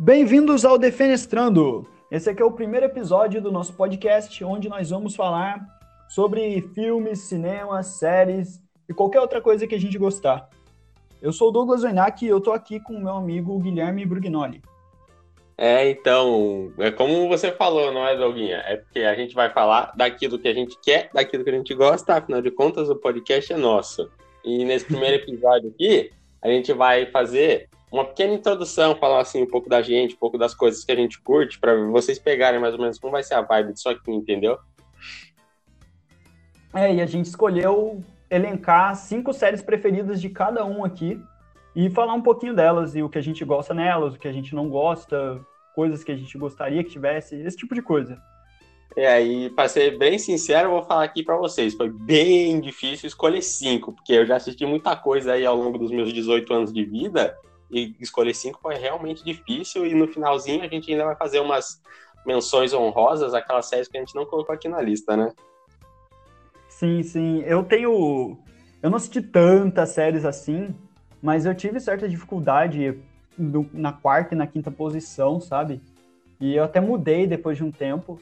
Bem-vindos ao Defenestrando. Esse aqui é o primeiro episódio do nosso podcast, onde nós vamos falar sobre filmes, cinemas, séries e qualquer outra coisa que a gente gostar. Eu sou o Douglas Oinak e eu tô aqui com o meu amigo Guilherme Brugnoli. É, então, é como você falou, não é, Doguinha? É porque a gente vai falar daquilo que a gente quer, daquilo que a gente gosta, afinal de contas, o podcast é nosso. E nesse primeiro episódio aqui, a gente vai fazer uma pequena introdução, falar assim um pouco da gente, um pouco das coisas que a gente curte, para vocês pegarem mais ou menos como vai ser a vibe disso aqui, entendeu? É, e a gente escolheu elencar cinco séries preferidas de cada um aqui e falar um pouquinho delas e o que a gente gosta nelas, o que a gente não gosta, coisas que a gente gostaria que tivesse, esse tipo de coisa. É, e para ser bem sincero, eu vou falar aqui para vocês, foi bem difícil escolher cinco, porque eu já assisti muita coisa aí ao longo dos meus 18 anos de vida, e escolher cinco foi realmente difícil, e no finalzinho a gente ainda vai fazer umas menções honrosas, aquelas séries que a gente não colocou aqui na lista, né? Sim, sim. Eu tenho. Eu não assisti tantas séries assim, mas eu tive certa dificuldade no, na quarta e na quinta posição, sabe? E eu até mudei depois de um tempo,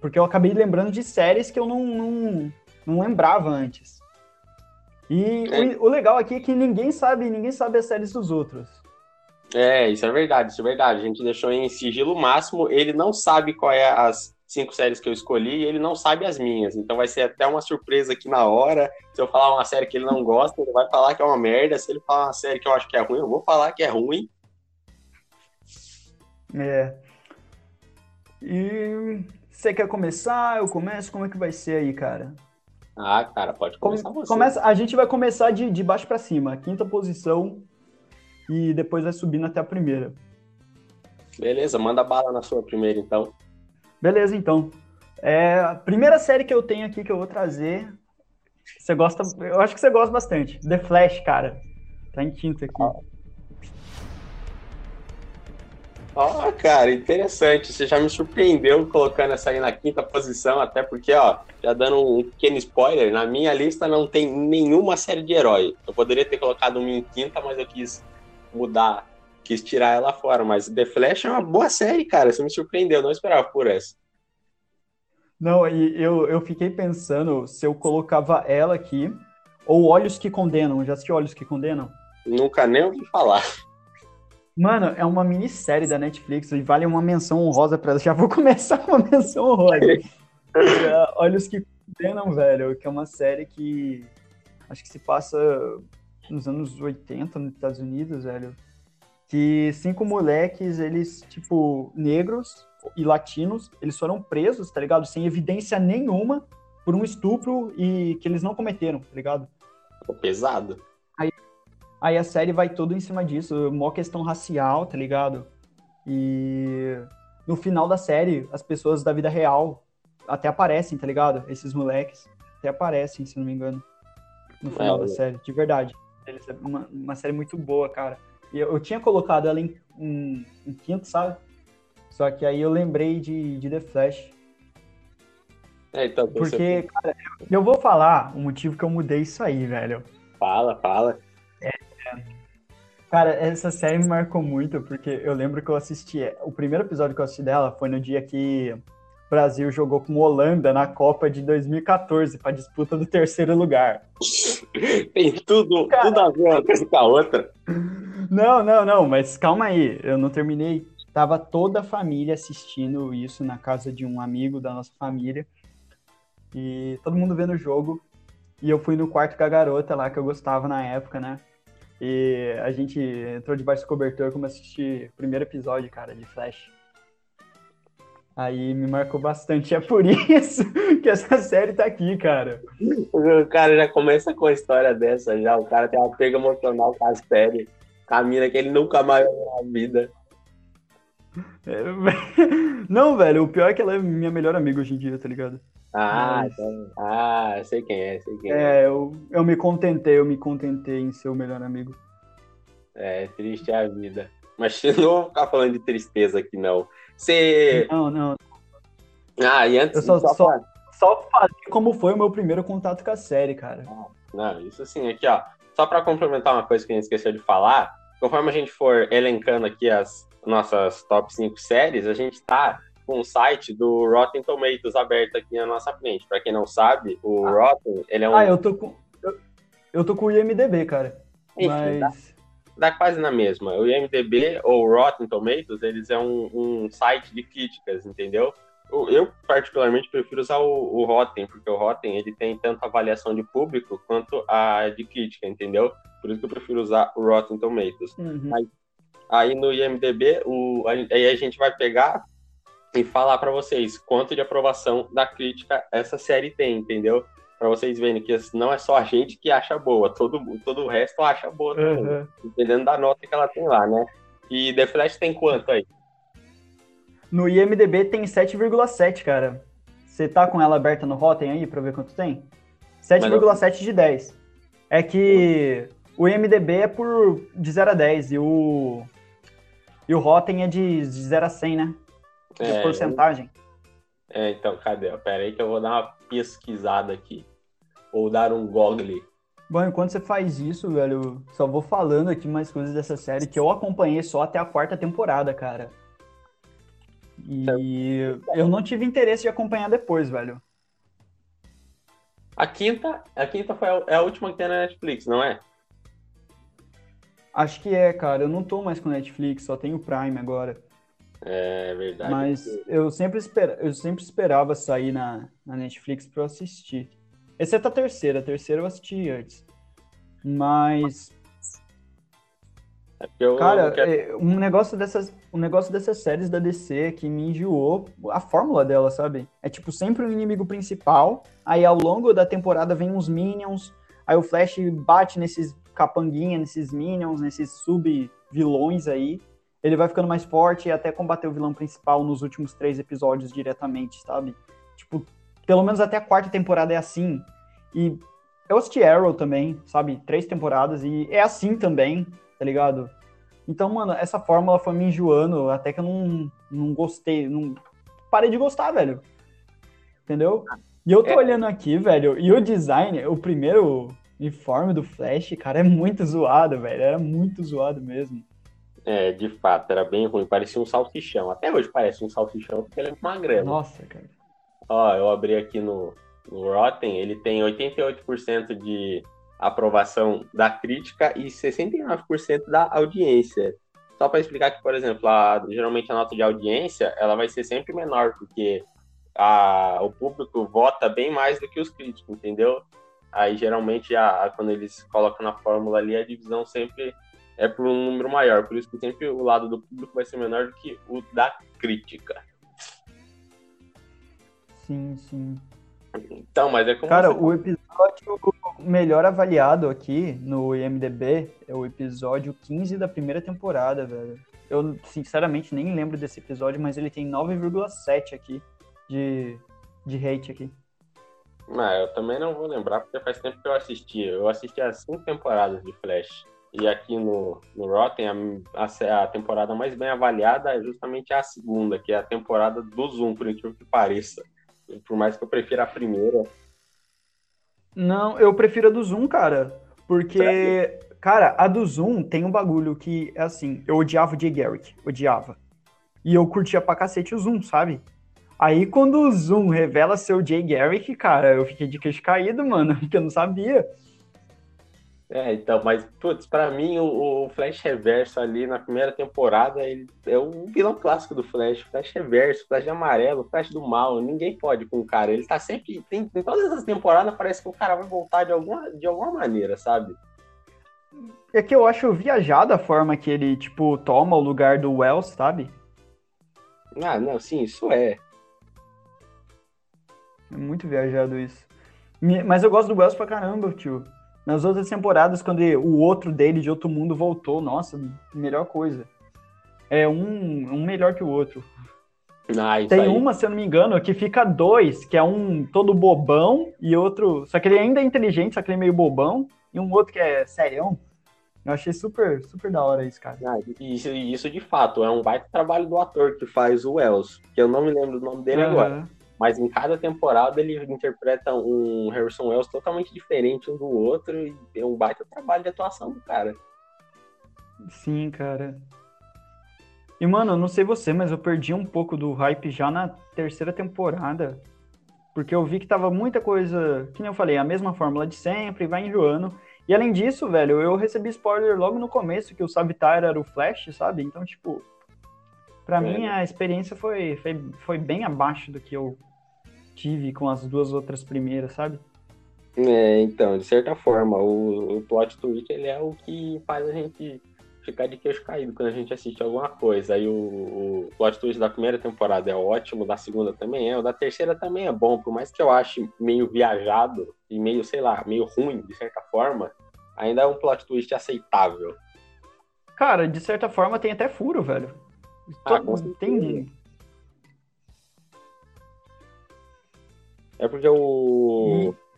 porque eu acabei lembrando de séries que eu não, não, não lembrava antes. E é. o, o, legal aqui é que ninguém sabe, ninguém sabe as séries dos outros. É, isso é verdade, isso é verdade. A gente deixou em sigilo máximo, ele não sabe qual é as cinco séries que eu escolhi e ele não sabe as minhas. Então vai ser até uma surpresa aqui na hora. Se eu falar uma série que ele não gosta, ele vai falar que é uma merda. Se ele falar uma série que eu acho que é ruim, eu vou falar que é ruim. É. E você quer começar? Eu começo? Como é que vai ser aí, cara? Ah, cara, pode começar você. Começa, a gente vai começar de, de baixo para cima, quinta posição, e depois vai subindo até a primeira. Beleza, manda bala na sua primeira, então. Beleza, então. É, a primeira série que eu tenho aqui que eu vou trazer. Você gosta. Eu acho que você gosta bastante. The Flash, cara. Tá em quinto aqui. Ó, oh, cara, interessante. Você já me surpreendeu colocando essa aí na quinta posição, até porque, ó, já dando um pequeno spoiler, na minha lista não tem nenhuma série de herói. Eu poderia ter colocado uma em quinta, mas eu quis mudar quis tirar ela fora. Mas The Flash é uma boa série, cara. Você me surpreendeu, não esperava por essa. Não, e eu, eu fiquei pensando se eu colocava ela aqui, ou Olhos que Condenam. Já assistiu Olhos que Condenam? Nunca nem ouvi falar. Mano, é uma minissérie da Netflix e vale uma menção honrosa pra ela. Já vou começar com uma menção honrosa. É, Olhos que Condenam, velho, que é uma série que acho que se passa nos anos 80 nos Estados Unidos, velho que cinco moleques, eles, tipo, negros e latinos, eles foram presos, tá ligado? Sem evidência nenhuma por um estupro e que eles não cometeram, tá ligado? Pesado. Aí, aí a série vai tudo em cima disso, uma questão racial, tá ligado? E no final da série, as pessoas da vida real até aparecem, tá ligado? Esses moleques até aparecem, se não me engano, no final é, da série, de verdade. É uma, uma série muito boa, cara. E eu, eu tinha colocado ela em, em, em, quinto, sabe? Só que aí eu lembrei de, de The Flash. É, então, Porque, você... cara, eu vou falar o motivo que eu mudei isso aí, velho. Fala, fala. Cara, essa série me marcou muito, porque eu lembro que eu assisti. O primeiro episódio que eu assisti dela foi no dia que o Brasil jogou com Holanda na Copa de 2014 para disputa do terceiro lugar. Tem tudo, cara, tudo a ver uma coisa com a outra. Não, não, não, mas calma aí, eu não terminei. Tava toda a família assistindo isso na casa de um amigo da nossa família. E todo mundo vendo o jogo. E eu fui no quarto com a garota lá que eu gostava na época, né? E a gente entrou debaixo do cobertor como assistir o primeiro episódio, cara, de Flash. Aí me marcou bastante. É por isso que essa série tá aqui, cara. O cara já começa com a história dessa já. O cara tem uma pega emocional com a série a mina que ele nunca mais ver na vida. É, não, velho, o pior é que ela é minha melhor amiga hoje em dia, tá ligado? Ah, Mas... então, ah, sei quem é, sei quem é. É, eu, eu me contentei, eu me contentei em ser o melhor amigo. É, triste é a vida. Mas não vou ficar falando de tristeza aqui, não. Você. Não, não. Ah, e antes. Eu só, só, só, só falei como foi o meu primeiro contato com a série, cara. Não, isso sim, aqui, ó. Só para complementar uma coisa que a gente esqueceu de falar, conforme a gente for elencando aqui as nossas top 5 séries, a gente tá com o site do Rotten Tomatoes aberto aqui na nossa frente. Para quem não sabe, o ah. Rotten, ele é um... Ah, eu tô com... Eu, eu tô com o IMDB, cara. Enfim, mas... Dá, dá, quase na mesma. O IMDB ou Rotten Tomatoes, eles é um, um site de críticas, entendeu? Eu, particularmente, prefiro usar o, o Rotten, porque o Rotten ele tem tanto avaliação de público quanto a de crítica, entendeu? Por isso que eu prefiro usar o Rotten Tomatoes. Uhum. Mas, aí no IMDB, o, aí a gente vai pegar e falar para vocês quanto de aprovação da crítica essa série tem, entendeu? Para vocês verem que não é só a gente que acha boa, todo, todo o resto acha boa também, uhum. dependendo da nota que ela tem lá, né? E The Flash tem quanto aí? No IMDB tem 7,7, cara. Você tá com ela aberta no Rotten aí pra ver quanto tem? 7,7 de 10. É que o IMDB é por de 0 a 10 e o e o Rotten é de, de 0 a 100, né? É, é porcentagem. É, então, cadê? Pera aí que eu vou dar uma pesquisada aqui. Ou dar um google. Bom, enquanto você faz isso, velho, só vou falando aqui mais coisas dessa série que eu acompanhei só até a quarta temporada, cara. E eu não tive interesse de acompanhar depois, velho. A quinta, a quinta foi a, é a última que tem na Netflix, não é? Acho que é, cara. Eu não tô mais com Netflix, só tenho Prime agora. É verdade. Mas eu sempre, esper... eu sempre esperava sair na, na Netflix pra eu assistir. Exceto a terceira. A terceira eu assisti antes. Mas eu, Cara, quero... É, um, negócio dessas, um negócio dessas séries da DC que me enjoou a fórmula dela, sabe? É tipo sempre o inimigo principal, aí ao longo da temporada vem uns minions, aí o Flash bate nesses capanguinha, nesses minions, nesses sub-vilões aí, ele vai ficando mais forte e até combater o vilão principal nos últimos três episódios diretamente, sabe? Tipo, pelo menos até a quarta temporada é assim. E eu assisti Arrow também, sabe? Três temporadas e é assim também tá ligado? Então, mano, essa fórmula foi me enjoando, até que eu não, não gostei, não parei de gostar, velho. Entendeu? E eu tô é. olhando aqui, velho, e o design, o primeiro uniforme do Flash, cara, é muito zoado, velho. Era muito zoado mesmo. É, de fato, era bem ruim. Parecia um salsichão. Até hoje parece um salsichão porque ele é magrelo. Nossa, cara. Ó, eu abri aqui no, no Rotten, ele tem 88% de aprovação da crítica e 69% da audiência. Só para explicar que, por exemplo, a, geralmente a nota de audiência ela vai ser sempre menor, porque a, o público vota bem mais do que os críticos, entendeu? Aí geralmente a, quando eles colocam na fórmula ali, a divisão sempre é por um número maior. Por isso que sempre o lado do público vai ser menor do que o da crítica. Sim, sim. Então, mas é como. Cara, você... o episódio melhor avaliado aqui no IMDB é o episódio 15 da primeira temporada, velho. Eu, sinceramente, nem lembro desse episódio, mas ele tem 9,7 aqui de, de hate aqui. Não, eu também não vou lembrar, porque faz tempo que eu assisti. Eu assisti as cinco temporadas de Flash. E aqui no, no Rotten, a, a, a, temporada mais bem avaliada é justamente a segunda, que é a temporada do Zoom, por incrível que pareça. Por mais que eu prefira a primeira. Não, eu prefiro a do Zoom, cara. Porque, cara, a do Zoom tem um bagulho que é assim, eu odiava o Jay Garrick, odiava. E eu curtia pra cacete o Zoom, sabe? Aí quando o Zoom revela seu Jay Garrick, cara, eu fiquei de queixo caído, mano, porque eu não sabia. É, então, mas, putz, pra mim o, o, Flash Reverso ali na primeira temporada, ele é o vilão clássico do Flash. Flash Reverso, Flash amarelo, Flash do mal, ninguém pode com o cara. Ele tá sempre. Tem, em todas as temporadas parece que o cara vai voltar de alguma, de alguma maneira, sabe? É que eu acho viajada a forma que ele, tipo, toma o lugar do Wells, sabe? Ah, não, sim, isso é. É muito viajado isso. Mas eu gosto do Wells pra caramba, tio. Nas outras temporadas, quando o outro dele de outro mundo voltou, nossa, melhor coisa. É um, um melhor que o outro. Ah, Tem aí. uma, se eu não me engano, que fica dois, que é um todo bobão e outro. Só que ele ainda é inteligente, só que ele é meio bobão, e um outro que é serião. Eu achei super, super da hora isso, cara. Ah, isso, isso de fato é um baita trabalho do ator que faz o Wells, que eu não me lembro do nome dele uhum. agora. Mas em cada temporada ele interpreta um Harrison Wells totalmente diferente um do outro e é um baita trabalho de atuação do cara. Sim, cara. E, mano, eu não sei você, mas eu perdi um pouco do hype já na terceira temporada. Porque eu vi que tava muita coisa, que nem eu falei, a mesma fórmula de sempre, vai enjoando. E além disso, velho, eu recebi spoiler logo no começo que o Sabitar era o Flash, sabe? Então, tipo, pra é. mim a experiência foi, foi, foi bem abaixo do que eu tive com as duas outras primeiras, sabe? É, então, de certa forma, o, o plot twist ele é o que faz a gente ficar de queixo caído quando a gente assiste alguma coisa. Aí o, o plot twist da primeira temporada é ótimo, da segunda também é, o da terceira também é bom, por mais que eu ache meio viajado e meio, sei lá, meio ruim, de certa forma, ainda é um plot twist aceitável. Cara, de certa forma tem até furo, velho. Ah, tem. É porque o. E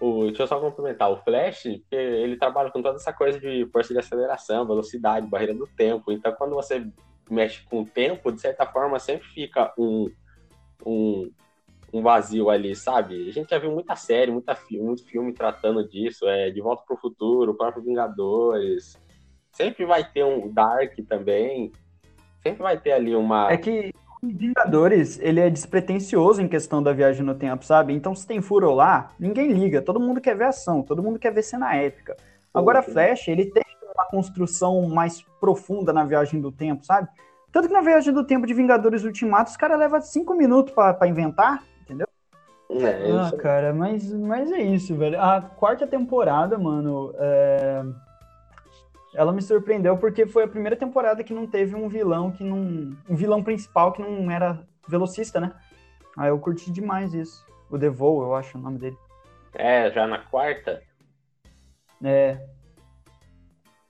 o, deixa eu só complementar, o Flash, ele trabalha com toda essa coisa de força de aceleração, velocidade, barreira do tempo. Então, quando você mexe com o tempo, de certa forma, sempre fica um, um, um vazio ali, sabe? A gente já viu muita série, muita filme, muito filme tratando disso, é De Volta para o Futuro, o próprio Vingadores. Sempre vai ter um Dark também. Sempre vai ter ali uma. É que Vingadores, ele é despretensioso em questão da viagem no tempo, sabe? Então, se tem furo lá, ninguém liga. Todo mundo quer ver ação, todo mundo quer ver cena épica. Agora, Flash, ele tem uma construção mais profunda na viagem do tempo, sabe? Tanto que na viagem do tempo de Vingadores Ultimato, os caras levam cinco minutos para inventar, entendeu? É, ah, cara, mas, mas é isso, velho. A quarta temporada, mano, é ela me surpreendeu porque foi a primeira temporada que não teve um vilão que não. Um vilão principal que não era velocista, né? Aí eu curti demais isso. O Devol, eu acho o nome dele. É, já na quarta? É.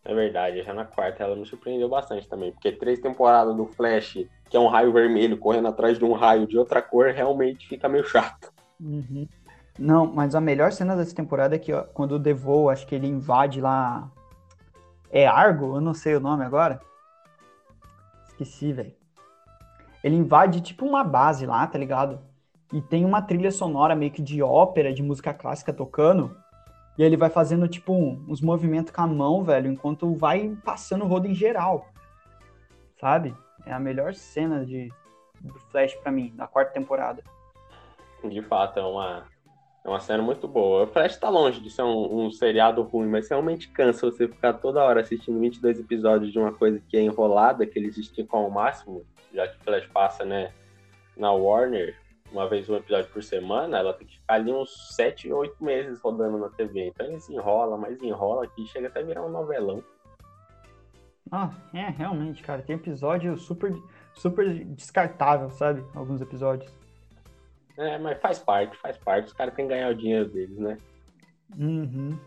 É verdade, já na quarta ela me surpreendeu bastante também. Porque três temporadas do Flash, que é um raio vermelho correndo atrás de um raio de outra cor, realmente fica meio chato. Uhum. Não, mas a melhor cena dessa temporada é que ó, quando o Devol, acho que ele invade lá é Argo? Eu não sei o nome agora. Esqueci, velho. Ele invade tipo uma base lá, tá ligado? E tem uma trilha sonora meio que de ópera, de música clássica tocando. E ele vai fazendo, tipo, uns movimentos com a mão, velho, enquanto vai passando o rodo em geral. Sabe? É a melhor cena de, do Flash para mim, da quarta temporada. De fato, é uma, é uma cena muito boa. O Flash tá longe de ser um, um, seriado ruim, mas realmente cansa você ficar toda hora assistindo 22 episódios de uma coisa que é enrolada, que eles esticam ao máximo, já que o Flash passa, né, na Warner, uma vez um episódio por semana, ela tem que ficar ali uns 7, 8 meses rodando na TV. Então eles enrola, mas enrola que chega até virar um novelão. Ah, é, realmente, cara. Tem episódio super, super descartável, sabe? Alguns episódios. É, mas faz parte, faz parte. Os caras têm que ganhar o dinheiro deles, né? Uhum.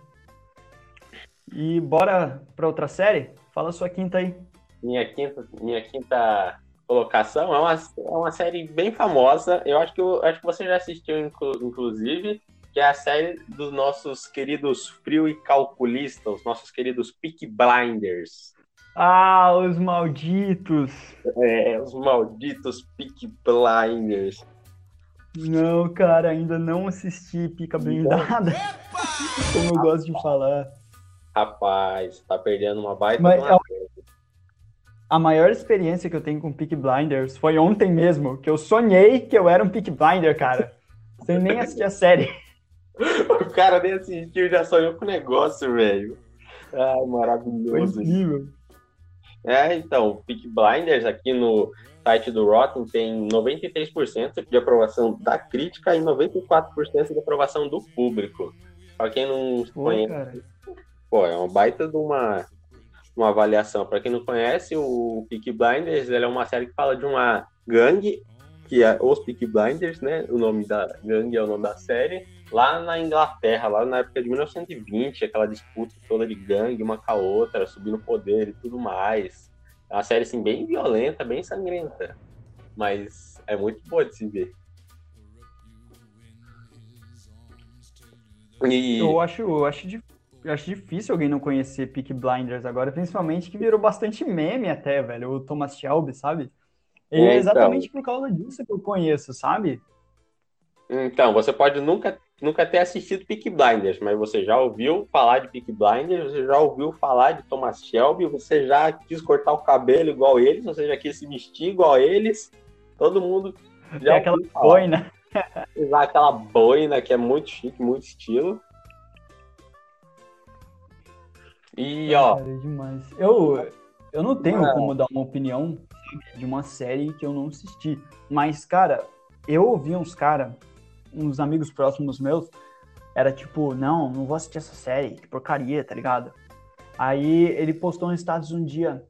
E bora pra outra série? Fala sua quinta aí. Minha quinta, minha quinta colocação é uma, é uma série bem famosa. Eu acho que, eu, acho que você já assistiu, inclusive, que é a série dos nossos queridos frio e calculista, os nossos queridos Peak Blinders. Ah, os malditos! É, os malditos Peak Blinders. Não, cara, ainda não assisti Pica Blindada. Como eu gosto de falar. Rapaz, tá perdendo uma baita Mas, uma... A maior experiência que eu tenho com Peak Blinders foi ontem mesmo, que eu sonhei que eu era um Peak Blinder, cara. Sem nem assistir a série. o cara nem assistiu, já sonhou com o negócio, velho. Ai, maravilhoso. Foi incrível. É, então, Peak Blinders aqui no site do Rotten tem 93% de aprovação da crítica e 94% de aprovação do público. Para quem não pô, conhece, cara. pô, é uma baita de uma, uma avaliação. Para quem não conhece, o Peak Blinders é uma série que fala de uma gangue, que é os Peak Blinders, né? O nome da gangue é o nome da série. Lá na Inglaterra, lá na época de 1920, aquela disputa toda de gangue, uma com a outra, subindo poder e tudo mais é uma série assim, bem violenta, bem sangrenta. Mas é muito boa de se ver. E... Eu acho, eu acho, eu acho difícil alguém não conhecer Peak Blinders agora, principalmente que virou bastante meme até, velho. O Thomas Shelby, sabe? Ele é, é exatamente então... por causa disso que eu conheço, sabe? Então, você pode nunca nunca ter assistido Peak Blinders, mas você já ouviu falar de Peak Blinders, você já ouviu falar de Thomas Shelby, você já quis cortar o cabelo igual eles, você já quis se vestir igual eles. Todo mundo já é aquela boina. Usar aquela boina que é muito chique, muito estilo. E, ó. Cara, é demais. Eu, eu não tenho é. como dar uma opinião de uma série que eu não assisti. Mas, cara, eu ouvi uns caras, uns amigos próximos meus, era tipo, não, não vou assistir essa série, que porcaria, tá ligado? Aí ele postou no status um dia,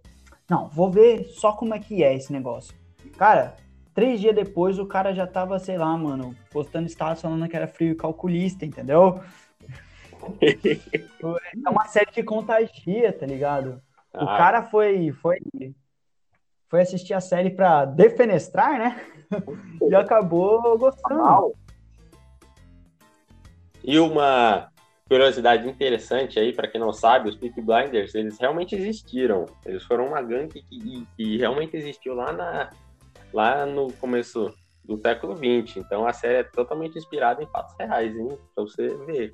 não, vou ver só como é que é esse negócio. Cara, três dias depois o cara já tava, sei lá, mano, postando status falando que era frio e calculista, entendeu? é uma série que contagia, tá ligado? O ah. cara foi, foi, foi assistir a série pra defenestrar, né? e acabou gostando. E uma curiosidade interessante aí, para quem não sabe, os Peak Blinders, eles realmente existiram. Eles foram uma gangue que, que realmente existiu lá, na, lá no começo do século XX. Então a série é totalmente inspirada em fatos reais, hein? Pra você ver.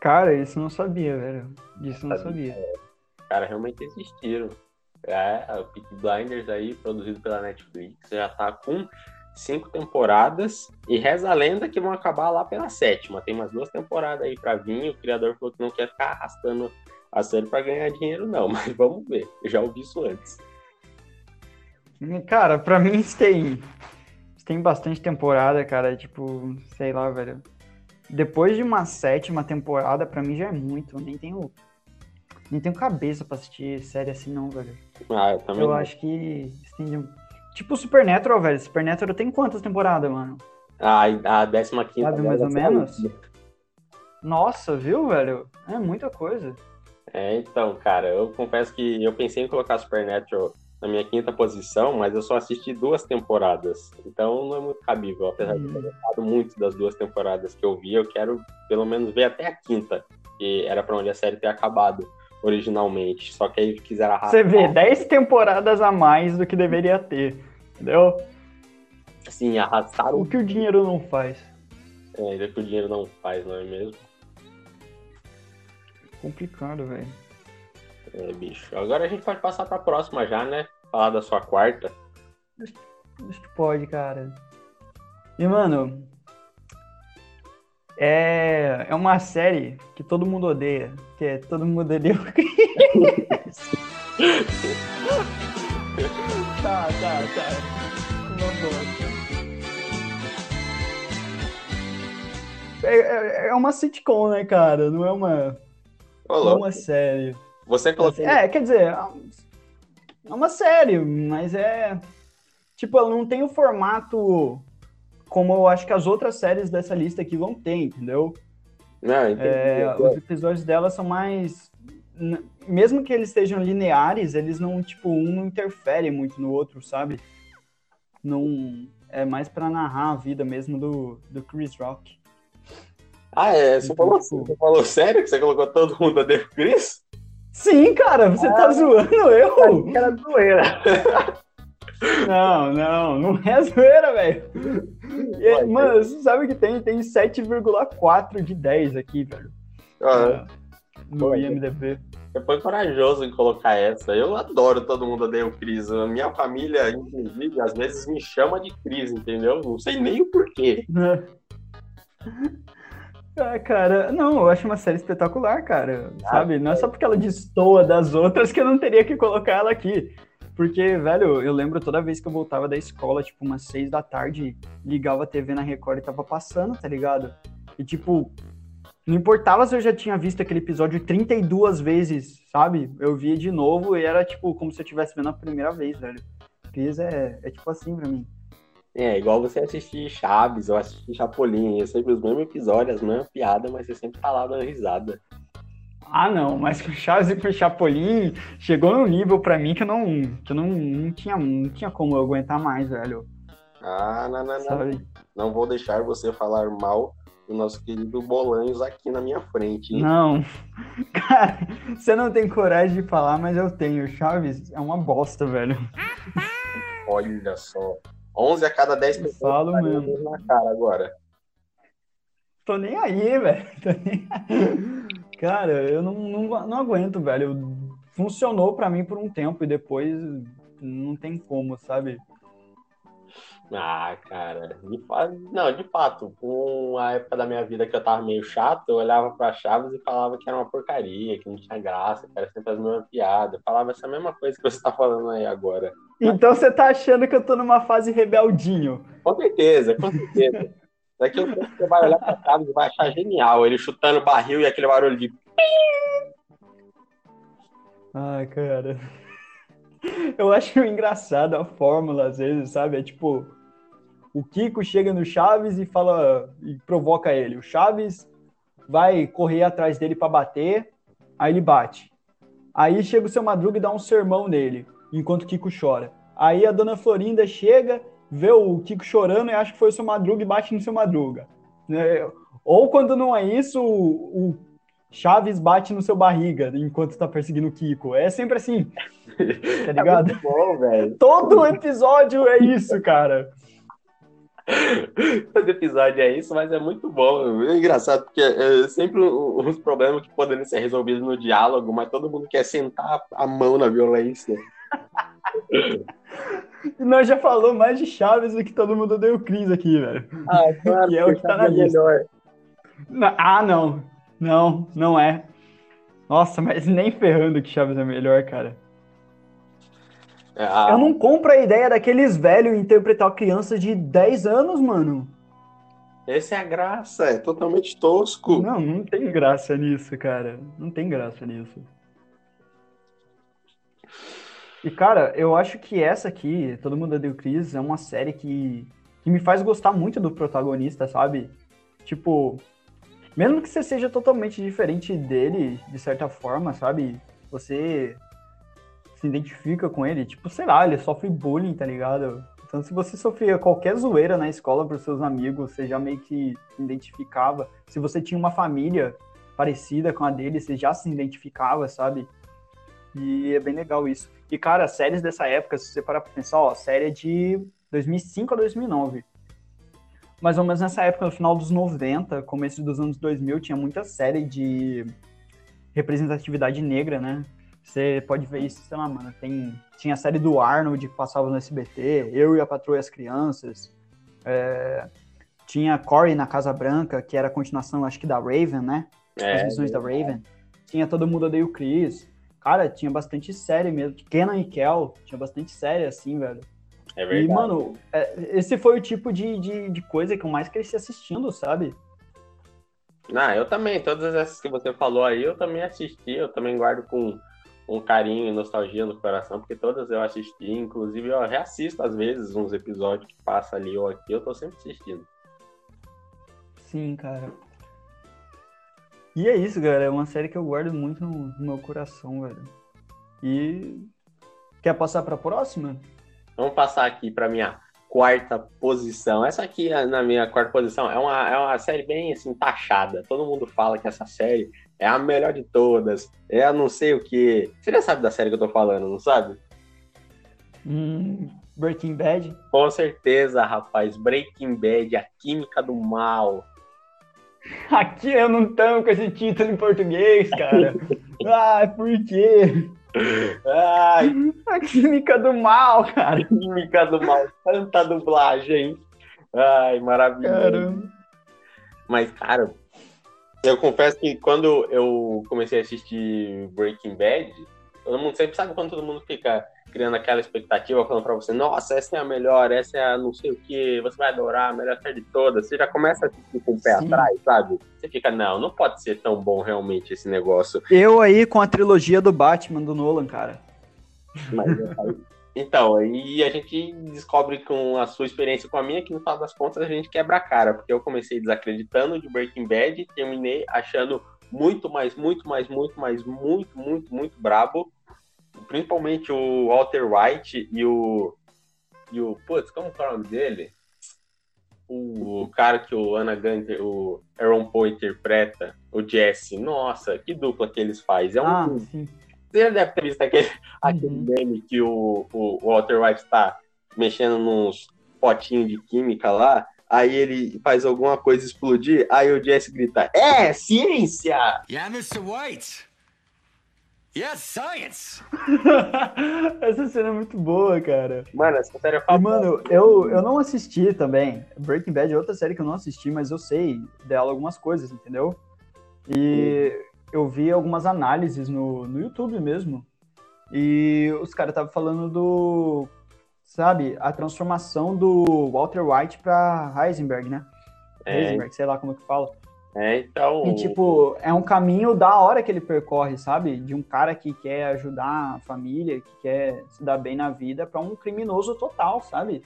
Cara, isso não sabia, velho. Isso não sabia. É, cara, realmente existiram. É, o Peak Blinders aí, produzido pela Netflix, já tá com cinco temporadas e reza a lenda que vão acabar lá pela sétima. Tem umas duas temporadas aí para vir. O criador falou que não quer ficar arrastando a série para ganhar dinheiro, não, mas vamos ver. Eu já ouvi isso antes. Cara, para mim tem tem bastante temporada, cara. Tipo, sei lá, velho. Depois de uma sétima temporada, para mim já é muito. Eu nem tenho nem tenho cabeça pra assistir série assim, não, velho. Ah, eu também. Eu não. acho que estende Tipo Supernatural, velho. Supernatural tem quantas temporadas, mano? Ah, a 15 quinta. Sabe, mais ou menos? Nossa, viu, velho? É muita coisa. É, então, cara, eu confesso que eu pensei em colocar Supernatural na minha quinta posição, mas eu só assisti duas temporadas. Então não é muito cabível. Apesar hum. de ter gostado muito das duas temporadas que eu vi, eu quero pelo menos ver até a quinta, que era para onde a série ter acabado originalmente. Só que aí quiseram arrastar. Você vê, 10 temporadas a mais do que deveria ter. Entendeu? Sim, arrastaram. O que o dinheiro não faz. É, ainda que o dinheiro não faz, não é mesmo? Complicado, velho. É, bicho. Agora a gente pode passar pra próxima já, né? Falar da sua quarta. Acho que pode, cara. E, mano, é, é uma série que todo mundo odeia, que é Todo Mundo Odeia o Chris. tá, tá, tá. Uma bosta. É, é, é uma sitcom, né, cara? Não é uma, não é uma série. Você colocou... É, quer dizer, é uma série, mas é... Tipo, ela não tem o formato como eu acho que as outras séries dessa lista aqui vão ter, entendeu? Não, é, os episódios dela são mais. Mesmo que eles sejam lineares, eles não, tipo, um não interfere muito no outro, sabe? Não. É mais para narrar a vida mesmo do, do Chris Rock. Ah, é? Você, então, falou, tipo... você falou sério que você colocou todo mundo a Dave Chris? Sim, cara, você tá ah, tá zoando eu? Era zoeira. Não, não, não é zoeira, velho. Mano, você sabe que tem, tem 7,4 de 10 aqui, velho. Ah, no IMDB. Você foi corajoso em colocar essa. Eu adoro todo mundo odeia o Cris. A minha família, inclusive, às vezes me chama de Cris, entendeu? Não sei nem o porquê. Ah, cara, não, eu acho uma série espetacular, cara. Ah, sabe? Não é só porque ela destoa das outras que eu não teria que colocar ela aqui. Porque, velho, eu lembro toda vez que eu voltava da escola, tipo, umas seis da tarde, ligava a TV na Record e tava passando, tá ligado? E, tipo, não importava se eu já tinha visto aquele episódio 32 vezes, sabe? Eu via de novo e era, tipo, como se eu estivesse vendo a primeira vez, velho. Cris é, é tipo assim pra mim. É, igual você assistir Chaves ou assistir Chapolin. É sempre os mesmos episódios, as mesmas piadas, mas você sempre tá lá dando risada. Ah, não, mas com Chaves e com Chapolin chegou num nível para mim que eu não, que eu não, não, tinha, não tinha como eu aguentar mais, velho. Ah, não, não, não. Não vou deixar você falar mal do nosso querido Bolanhos aqui na minha frente. Hein? Não. Cara, você não tem coragem de falar, mas eu tenho. Chaves é uma bosta, velho. Olha só. 11 a cada 10 pessoas Falo mesmo. na cara agora. Tô nem aí, velho. Cara, eu não, não, não aguento, velho. Funcionou para mim por um tempo e depois não tem como, sabe? Ah, cara, de fato, não, de fato, com a época da minha vida que eu tava meio chato, eu olhava pra Chaves e falava que era uma porcaria, que não tinha graça, que era sempre as mesmas piadas. Eu falava essa mesma coisa que você tá falando aí agora. Então você tá achando que eu tô numa fase rebeldinho? Com certeza, com certeza. Daqui a pouco você vai olhar pra Chaves e vai achar genial, ele chutando barril e aquele barulho de. Ai, cara. Eu acho engraçado a fórmula, às vezes, sabe? É tipo, o Kiko chega no Chaves e fala e provoca ele. O Chaves vai correr atrás dele para bater, aí ele bate. Aí chega o seu Madruga e dá um sermão nele, enquanto o Kiko chora. Aí a dona Florinda chega, vê o Kiko chorando e acha que foi o seu Madruga e bate no seu Madruga. Né? Ou quando não é isso, o, o Chaves bate no seu barriga enquanto tá perseguindo o Kiko. É sempre assim. Tá ligado? É bom, velho. Todo episódio é isso, cara. Todo episódio é isso, mas é muito bom. É engraçado, porque é sempre uns problemas que poderiam ser resolvidos no diálogo, mas todo mundo quer sentar a mão na violência. Nós já falou mais de Chaves do que todo mundo deu crise aqui, velho. Ah, claro. que é o que tá na lista. Ah, não. Não, não é. Nossa, mas nem ferrando que Chaves é melhor, cara. Ah. Eu não compro a ideia daqueles velhos interpretar criança de 10 anos, mano. Essa é a graça, é totalmente tosco. Não, não tem graça nisso, cara. Não tem graça nisso. E, cara, eu acho que essa aqui, Todo Mundo Deu Cris, é uma série que, que me faz gostar muito do protagonista, sabe? Tipo, mesmo que você seja totalmente diferente dele, de certa forma, sabe? Você se identifica com ele, tipo, sei lá, ele sofre bullying, tá ligado? Então, se você sofria qualquer zoeira na escola pros seus amigos, você já meio que se identificava. Se você tinha uma família parecida com a dele, você já se identificava, sabe? E é bem legal isso. E, cara, séries dessa época, se você parar pra pensar, ó, série é de 2005 a 2009. Mais ou menos nessa época, no final dos 90, começo dos anos 2000, tinha muita série de representatividade negra, né? Você pode ver isso, sei lá, mano. Tem, tinha a série do Arnold que passava no SBT, Eu e a Patroa e as Crianças. É, tinha Corey na Casa Branca, que era a continuação, acho que da Raven, né? É, as visões é. da Raven. Tinha Todo Mundo Odeia o Chris. Cara, tinha bastante série mesmo. Kenan e Kel, tinha bastante série assim, velho. É verdade. E, mano, é, esse foi o tipo de, de, de coisa que eu mais cresci assistindo, sabe? Ah, eu também. Todas essas que você falou aí, eu também assisti. Eu também guardo com um carinho e nostalgia no coração, porque todas eu assisti, inclusive eu reassisto às vezes uns episódios que passa ali ou aqui, eu tô sempre assistindo. Sim, cara. E é isso, galera, é uma série que eu guardo muito no, no meu coração, velho. E quer passar para próxima? Vamos passar aqui para minha quarta posição. Essa aqui na minha quarta posição é uma, é uma série bem assim taxada. Todo mundo fala que essa série é a melhor de todas, é a não sei o que. Você já sabe da série que eu tô falando, não sabe? Hum, Breaking Bad? Com certeza, rapaz. Breaking Bad, a química do mal. Aqui eu não tamo com esse título em português, cara. ah, por quê? Ai, a química do mal, cara. Química do mal. Tanta dublagem. Ai, maravilhoso. Caramba. Mas, cara, eu confesso que quando eu comecei a assistir Breaking Bad, todo mundo sempre sabe quando todo mundo fica criando aquela expectativa, falando pra você, nossa, essa é a melhor, essa é a não sei o que, você vai adorar, a melhor série de todas. Você já começa a assistir com o pé Sim. atrás, sabe? Você fica, não, não pode ser tão bom realmente esse negócio. Eu aí com a trilogia do Batman do Nolan, cara. Mas, então, aí a gente descobre com a sua experiência com a minha que no final das contas a gente quebra a cara, porque eu comecei desacreditando de Breaking Bad e terminei achando muito mais, muito mais, muito mais, muito, muito, muito brabo. Principalmente o Walter White e o. E o. Putz, como é o nome dele? O cara que o Anna Gunter, o Aaron Paul interpreta, o Jesse. Nossa, que dupla que eles fazem. É um. Ah, você já deve ter visto aquele, aquele uhum. meme que o, o Walter White está mexendo nos potinhos de química lá. aí ele faz alguma coisa explodir, aí o Jesse grita, é, ciência! Yeah, Mr. White. Yes, science. essa cena é muito boa, cara. Mano, essa série é famosa. mano, eu, eu não assisti também. Breaking Bad é outra série que eu não assisti, mas eu sei dela algumas coisas, entendeu? E eu vi algumas análises no, no YouTube mesmo. E os caras estavam falando do. Sabe, a transformação do Walter White pra Heisenberg, né? É. Heisenberg, sei lá como que fala. É, então... E, tipo, é um caminho da hora que ele percorre, sabe? De um cara que quer ajudar a família, que quer se dar bem na vida, pra um criminoso total, sabe?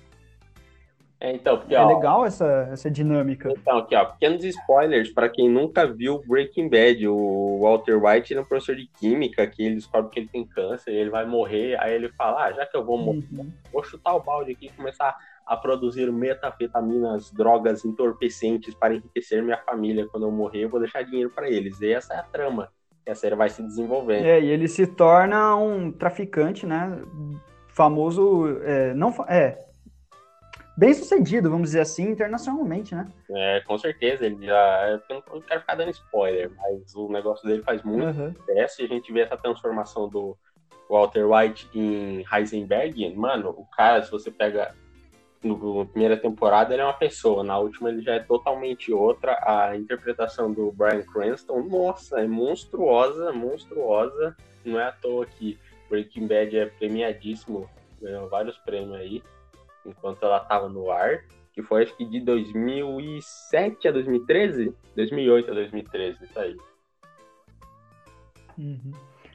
É, então, porque, É ó, legal essa, essa dinâmica. Então, aqui, ó, pequenos spoilers para quem nunca viu Breaking Bad. O Walter White ele é um professor de química que ele descobre que ele tem câncer, ele vai morrer, aí ele fala: ah, já que eu vou morrer, Uhum. vou chutar o balde aqui e começar a produzir metafetaminas, drogas entorpecentes para enriquecer minha família. Quando eu morrer, eu vou deixar dinheiro para eles. E essa é a trama que a série vai se desenvolvendo. É, e ele se torna um traficante, né? Famoso. É, não, é, bem sucedido, vamos dizer assim, internacionalmente, né? É, com certeza, ele já. Eu não quero ficar dando spoiler, mas o negócio dele faz muito Uhum. sucesso e a gente vê essa transformação do Walter White em Heisenberg. Mano, o cara, se você pega na primeira temporada, ele é uma pessoa, na última ele já é totalmente outra. A interpretação do Bryan Cranston, nossa, é monstruosa, monstruosa. Não é à toa que Breaking Bad é premiadíssimo, ganhou vários prêmios aí, enquanto ela tava no ar. Que foi acho que de 2007 a 2013? 2008 a 2013, isso aí. Uhum.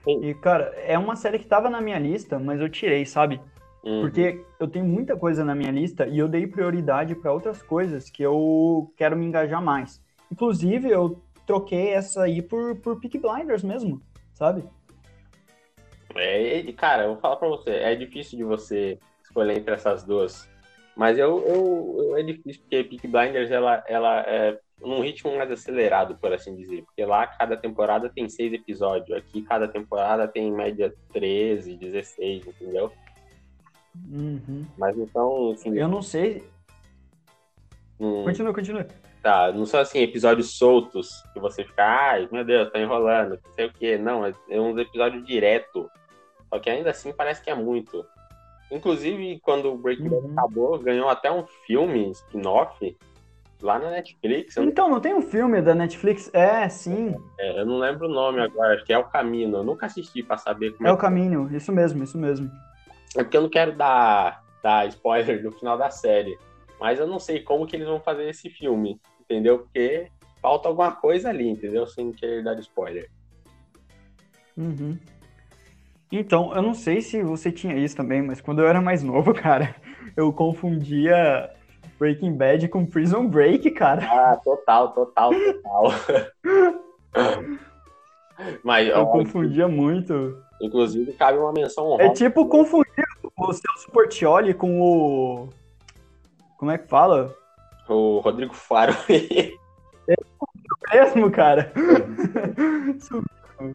E, cara, é uma série que tava na minha lista, mas eu tirei, sabe? Uhum. Porque eu tenho muita coisa na minha lista e eu dei prioridade para outras coisas que eu quero me engajar mais. Inclusive, eu troquei essa aí por, por Peaky Blinders mesmo, sabe? É, cara, eu vou falar pra você, é difícil de você escolher entre essas duas. Mas eu, eu, eu- é difícil porque Peaky Blinders ela, ela é num ritmo mais acelerado, por assim dizer. Porque lá cada temporada tem seis episódios, aqui cada temporada tem em média 13, 16, entendeu? Uhum. Mas então, assim, Eu não sei. não, Continua, continua. tá, não são assim episódios soltos que você fica, ai meu Deus, tá enrolando, não sei o quê. Não, é, é uns episódios direto. Só que ainda assim parece que é muito. Inclusive, quando o Breaking Bad Uhum. acabou, ganhou até um filme spin-off lá na Netflix. Então, não tem um filme da Netflix? É, sim. é, eu não lembro o nome agora, acho que é O Caminho. Eu nunca assisti pra saber como É é, o caminho. Isso mesmo, isso mesmo. É porque eu não quero dar, dar spoiler do final da série. Mas eu não sei como que eles vão fazer esse filme, entendeu? Porque falta alguma coisa ali, entendeu? Sem querer dar spoiler. Uhum. Então, eu não sei se você tinha isso também, mas quando eu era mais novo, cara, eu confundia Breaking Bad com Prison Break, cara. Ah, total, total, total. Mas, Eu ó, confundia muito. inclusive, cabe uma menção É honrosa. tipo confundir o Celso Portioli com o. Como é que fala? O Rodrigo Faro. Mesmo, cara. Isso É,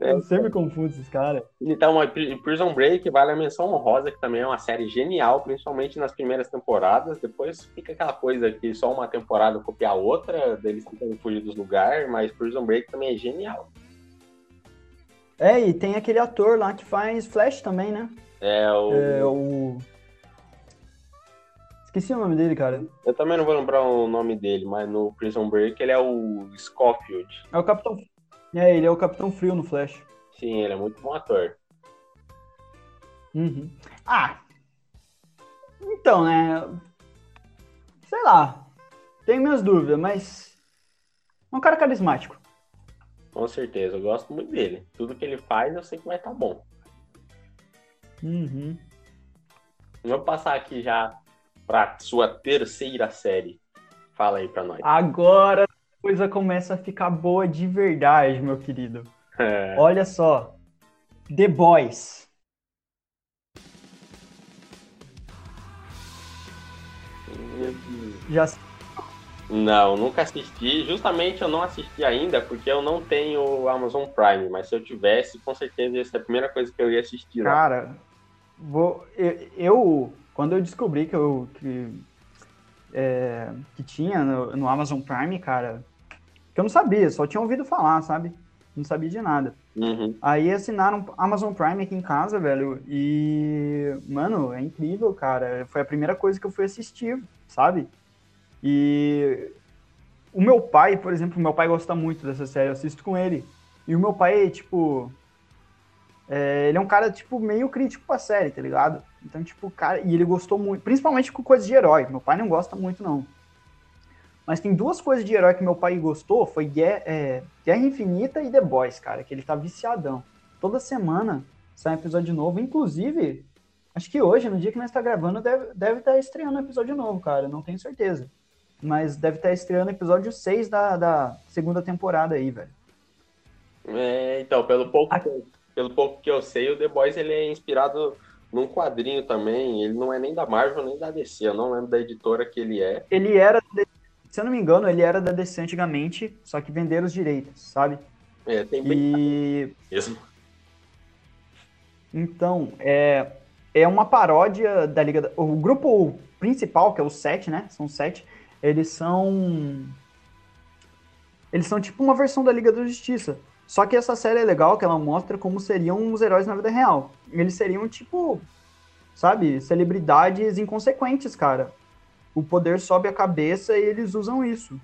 Eu sempre confundo esses caras. Então, Prison Break vale a menção honrosa, que também é uma série genial, principalmente nas primeiras temporadas. Depois fica aquela coisa que só uma temporada copia a outra, deles tentando fugir dos lugares, mas Prison Break também é genial. É, e tem aquele ator lá que faz Flash também, né? É, o... É o. Esqueci o nome dele, cara. Eu também não vou lembrar o nome dele, mas no Prison Break ele é o Scofield. É o Capitão. É, ele é o Capitão Frio no Flash. Sim, ele é muito bom ator. Uhum. Ah! Então, né? Sei lá. Tenho minhas dúvidas, mas. É um cara carismático. Com certeza, eu gosto muito dele. Tudo que ele faz eu sei que vai estar bom. Uhum. Vamos passar aqui já pra sua terceira série. Fala aí pra nós. Agora coisa começa a ficar boa de verdade, meu querido. Olha só. The Boys. Já Não, nunca assisti. Justamente eu não assisti ainda porque eu não tenho o Amazon Prime. Mas se eu tivesse, com certeza ia ser a primeira coisa que eu ia assistir. lá. Cara, vou, eu, eu- quando eu descobri que eu que é, que tinha no, no Amazon Prime, cara, que eu não sabia, só tinha ouvido falar, sabe? Não sabia de nada. Uhum. Aí assinaram Amazon Prime aqui em casa, velho, e, mano, é incrível, cara. Foi a primeira coisa que eu fui assistir, sabe? E o meu pai, por exemplo, meu pai gosta muito dessa série, eu assisto com ele. E o meu pai, tipo, é, ele é um cara, tipo, meio crítico com a série, tá ligado? Então, tipo, cara, e ele gostou muito, principalmente com coisas de herói. Meu pai não gosta muito, não. Mas tem duas coisas de herói que meu pai gostou, foi Guerra, é, Guerra Infinita e The Boys, cara, que ele tá viciadão. Toda semana sai um episódio novo, inclusive, acho que hoje, no dia que nós tá gravando, deve, deve estar tá estreando um episódio novo, cara, não tenho certeza. Mas deve estar tá estreando episódio 6 da, da segunda temporada aí, velho. É, então, pelo pouco, a... pelo pouco que eu sei, o The Boys ele é inspirado num quadrinho também. Ele não é nem da Marvel nem da DC. Eu não lembro da editora que ele é. Ele era, se eu não me engano, ele era da DC antigamente, só que venderam os direitos, sabe? É, tem bem e... mesmo. Então, é, é uma paródia da Liga. Da... O grupo principal, que é o 7, né? São sete. Eles são. Eles são tipo uma versão da Liga da Justiça. Só que essa série é legal que ela mostra como seriam os heróis na vida real. Eles seriam tipo, sabe, celebridades inconsequentes, cara. O poder sobe a cabeça e eles usam isso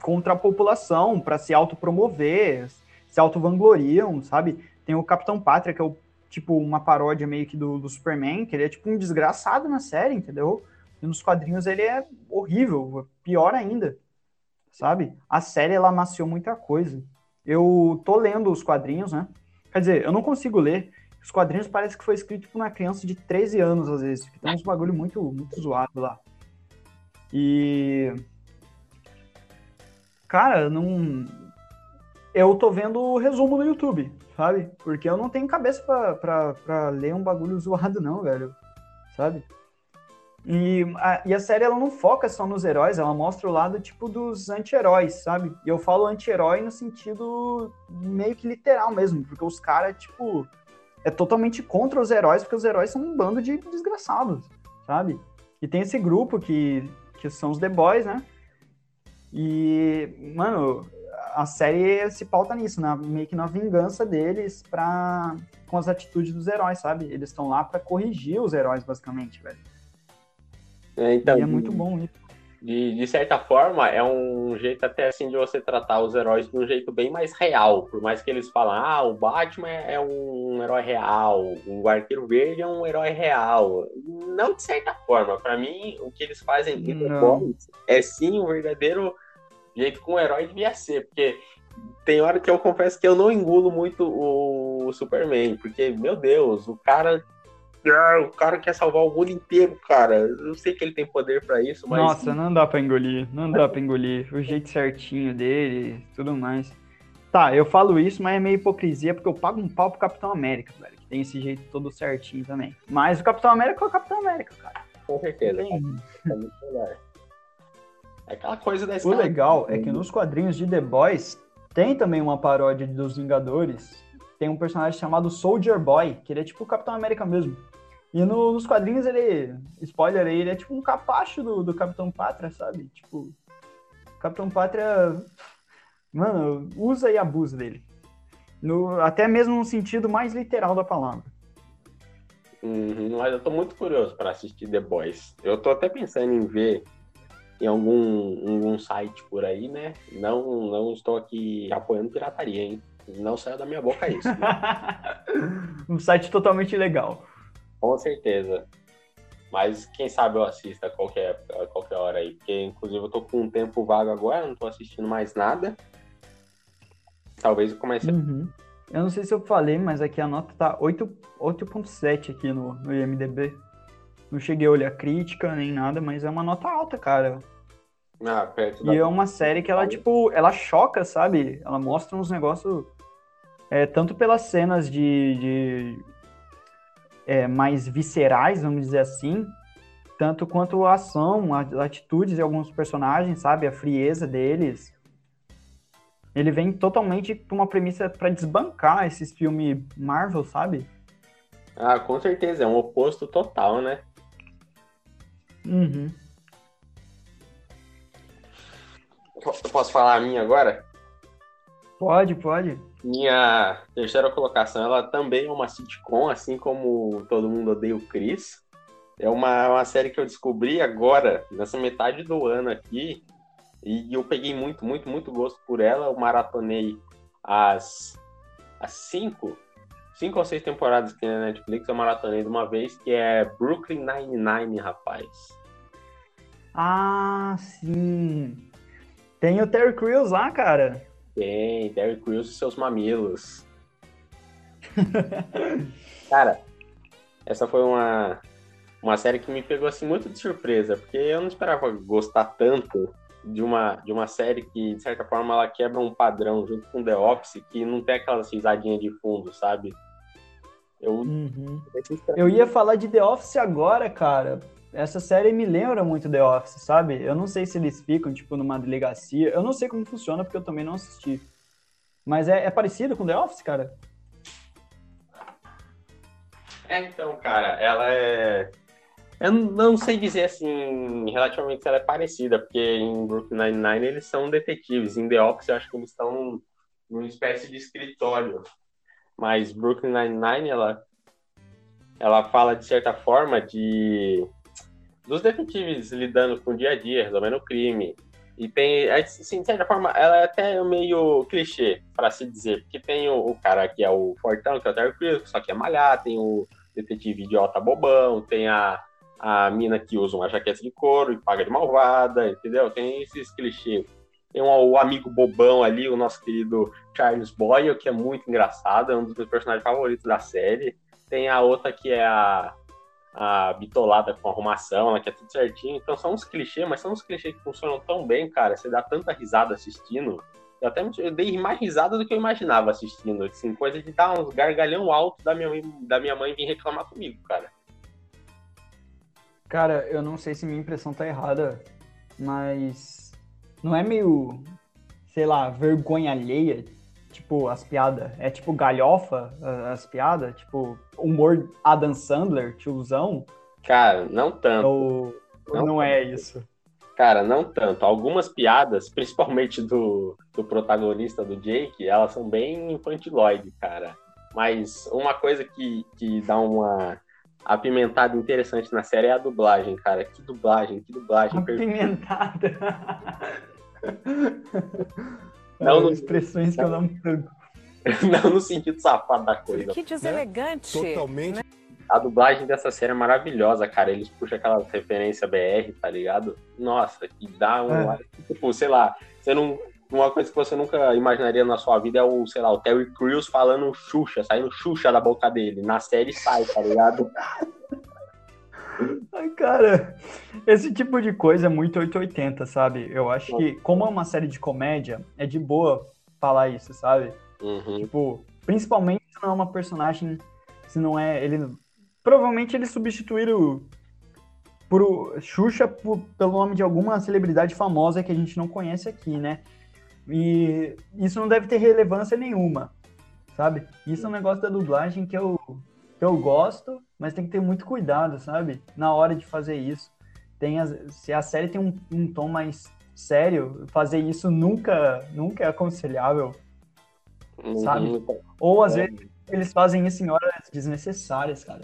contra a população para se autopromover, se auto-vangloriam, sabe? Tem o Capitão Pátria, que é o, tipo uma paródia meio que do, do Superman, que ele é tipo um desgraçado na série, entendeu? E nos quadrinhos ele é horrível, pior ainda, sabe? A série ela amaciou muita coisa eu tô lendo os quadrinhos, né? Quer dizer, eu não consigo ler. Os quadrinhos parece que foi escrito por uma criança de 13 anos, às vezes. Tem uns bagulho muito, muito zoado lá. E. Cara, não. Eu tô vendo o resumo no YouTube, sabe? Porque eu não tenho cabeça pra, pra, pra ler um bagulho zoado, não, velho. Sabe? E a, e a série ela não foca só nos heróis, ela mostra o lado tipo dos anti-heróis, sabe? E eu falo anti-herói no sentido meio que literal mesmo, porque os caras, tipo, é totalmente contra os heróis, porque os heróis são um bando de desgraçados, sabe? E tem esse grupo que, que são os The Boys, né? E, mano, a série se pauta nisso, né? meio que na vingança deles pra, com as atitudes dos heróis, sabe? Eles estão lá para corrigir os heróis, basicamente, velho. É, então, e é muito bom isso. De, de certa forma, é um jeito até assim de você tratar os heróis de um jeito bem mais real. Por mais que eles falam, ah, o Batman é um herói real, o Arqueiro Verde é um herói real. Não de certa forma. Para mim, o que eles fazem em é sim o verdadeiro jeito que um herói devia ser. Porque tem hora que eu confesso que eu não engulo muito o Superman. Porque, meu Deus, o cara ah, o cara quer salvar o mundo inteiro, cara. Eu sei que ele tem poder para isso, mas. Nossa, não dá pra engolir. Não dá pra engolir. O jeito certinho dele tudo mais. Tá, eu falo isso, mas é meio hipocrisia, porque eu pago um pau pro Capitão América, velho. Que tem esse jeito todo certinho também. Mas o Capitão América é o Capitão América, cara. Com certeza. Tem... É muito melhor. É aquela coisa da O legal é que nos quadrinhos de The Boys tem também uma paródia dos Vingadores. Tem um personagem chamado Soldier Boy, que ele é tipo o Capitão América mesmo. E no, nos quadrinhos ele, spoiler aí, ele é tipo um capacho do, do Capitão Pátria, sabe? Tipo, Capitão Pátria, mano, usa e abusa dele. No, até mesmo no sentido mais literal da palavra. Uhum, mas eu tô muito curioso para assistir The Boys. Eu tô até pensando em ver em algum, algum site por aí, né? Não, não estou aqui apoiando pirataria, hein? Não saiu da minha boca isso. Né? um site totalmente legal. Com certeza. Mas quem sabe eu assista a qualquer, a qualquer hora aí. Porque, inclusive, eu tô com um tempo vago agora, não tô assistindo mais nada. Talvez eu comece uhum. Eu não sei se eu falei, mas aqui a nota tá 8.7 aqui no, no IMDB. Não cheguei a olhar crítica nem nada, mas é uma nota alta, cara. Ah, perto e é uma série que ela, tipo, ela choca, sabe? Ela mostra uns negócios. É, tanto pelas cenas de, de é, mais viscerais, vamos dizer assim, tanto quanto a ação, as atitudes de alguns personagens, sabe, a frieza deles. Ele vem totalmente com uma premissa para desbancar esses filmes Marvel, sabe? Ah, com certeza, é um oposto total, né? Uhum. Eu posso falar a minha agora? Pode, pode. Minha terceira colocação, ela também é uma sitcom, assim como Todo Mundo Odeia o Chris. É uma, uma série que eu descobri agora, nessa metade do ano aqui, e eu peguei muito, muito, muito gosto por ela. Eu maratonei as, as cinco, cinco ou seis temporadas que tem na Netflix, eu maratonei de uma vez, que é Brooklyn Nine-Nine, rapaz. Ah, sim. Tem o Terry Crews lá, cara. Tem, Terry Crews e seus mamilos. cara, essa foi uma, uma série que me pegou assim muito de surpresa, porque eu não esperava gostar tanto de uma, de uma série que, de certa forma, ela quebra um padrão junto com The Office, que não tem aquela risadinha de fundo, sabe? Eu, uhum. eu ia falar de The Office agora, cara. Essa série me lembra muito The Office, sabe? Eu não sei se eles ficam, tipo, numa delegacia. Eu não sei como funciona, porque eu também não assisti. Mas é, é parecido com The Office, cara? É, então, cara, ela é eu não sei dizer assim, relativamente se ela é parecida, porque em Brooklyn Nine-Nine eles são detetives, em The Office eu acho que eles estão num, numa espécie de escritório. Mas Brooklyn Nine-Nine, ela, ela fala de certa forma de dos detetives lidando com o dia a dia, resolvendo o crime. E tem, assim, de certa forma, ela é até meio clichê, para se dizer, porque tem o, o, cara que é o Fortão, que é o Terry Crews, só que é malhar, tem o detetive idiota bobão, tem a a mina que usa uma jaqueta de couro e paga de malvada, entendeu? Tem esses clichês. Tem um, o amigo bobão ali, o nosso querido Charles Boyle, que é muito engraçado, é um dos meus personagens favoritos da série. Tem a outra que é a, a bitolada com arrumação, ela que é tudo certinho. Então são uns clichês, mas são uns clichês que funcionam tão bem, cara. Você dá tanta risada assistindo. Eu até eu dei mais risada do que eu imaginava assistindo. Assim, coisa de dar uns gargalhão alto da minha, da minha mãe vir reclamar comigo, cara. Cara, eu não sei se minha impressão tá errada, mas não é meio, sei lá, vergonha alheia, tipo, as piadas. É tipo galhofa, as piadas, tipo, humor Adam Sandler, tiozão. Cara, não tanto. Ou não, não é isso? Cara, não tanto. Algumas piadas, principalmente do, do protagonista, do Jake, elas são bem infantiloide, cara. Mas uma coisa que, que dá uma apimentada interessante na série é a dublagem, cara. Que dublagem, que dublagem. Apimentada. não é, no... Expressões que eu não não no sentido safado da coisa. Que deselegante. Né? Totalmente. A dublagem dessa série é maravilhosa, cara. Eles puxam aquela referência BR, tá ligado? Nossa, que dá um. É. Tipo, sei lá, você não uma coisa que você nunca imaginaria na sua vida é o, sei lá, o Terry Crews falando Xuxa, saindo Xuxa da boca dele. Na série sai, tá ligado? Ai, cara, esse tipo de coisa é muito 880, sabe? Eu acho que, como é uma série de comédia, é de boa falar isso, sabe? Uhum. Tipo, principalmente se não é uma personagem, se não é. Ele. Provavelmente eles substituíram por Xuxa por, pelo nome de alguma celebridade famosa que a gente não conhece aqui, né? E isso não deve ter relevância nenhuma, sabe? Isso é um negócio da dublagem que eu, eu gosto, mas tem que ter muito cuidado, sabe? Na hora de fazer isso. Tem as, se a série tem um, um tom mais sério, fazer isso nunca, nunca é aconselhável, sabe? Uhum. Ou às é. vezes eles fazem isso em horas desnecessárias, cara.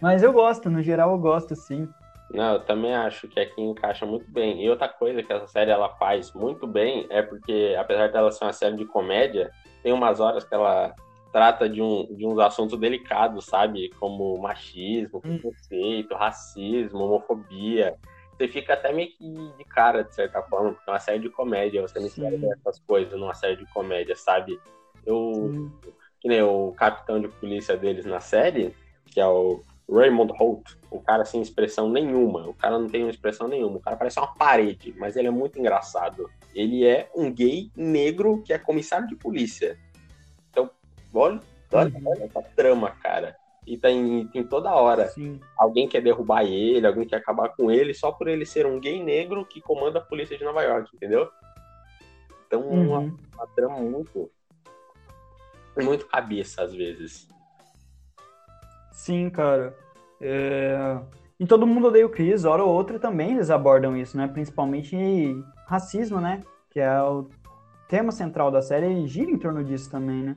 Mas eu gosto, no geral eu gosto, sim. Não, eu também acho que aqui encaixa muito bem. E outra coisa que essa série ela faz muito bem é porque, apesar dela ser uma série de comédia, tem umas horas que ela trata de, um, de uns assuntos delicados, sabe? Como machismo, hum. preconceito, racismo, homofobia. Você fica até meio que de cara, de certa forma, porque é uma série de comédia, você não espera essas coisas numa série de comédia, sabe? Eu, Sim. que nem o capitão de polícia deles na série, que é o Raymond Holt, o cara sem expressão nenhuma, o cara não tem uma expressão nenhuma, o cara parece uma parede, mas ele é muito engraçado. Ele é um gay negro que é comissário de polícia. Olha, olha, uhum. olha essa trama, cara. E tem, tem toda hora. Sim. Alguém quer derrubar ele, alguém quer acabar com ele, só por ele ser um gay negro que comanda a polícia de Nova York, entendeu? Então, uhum. uma, uma trama muito. Muito cabeça, às vezes. Sim, cara. É... E todo mundo odeia o Chris, hora ou outra também eles abordam isso, né? Principalmente racismo, né? que é o tema central da série, gira em torno disso também, né?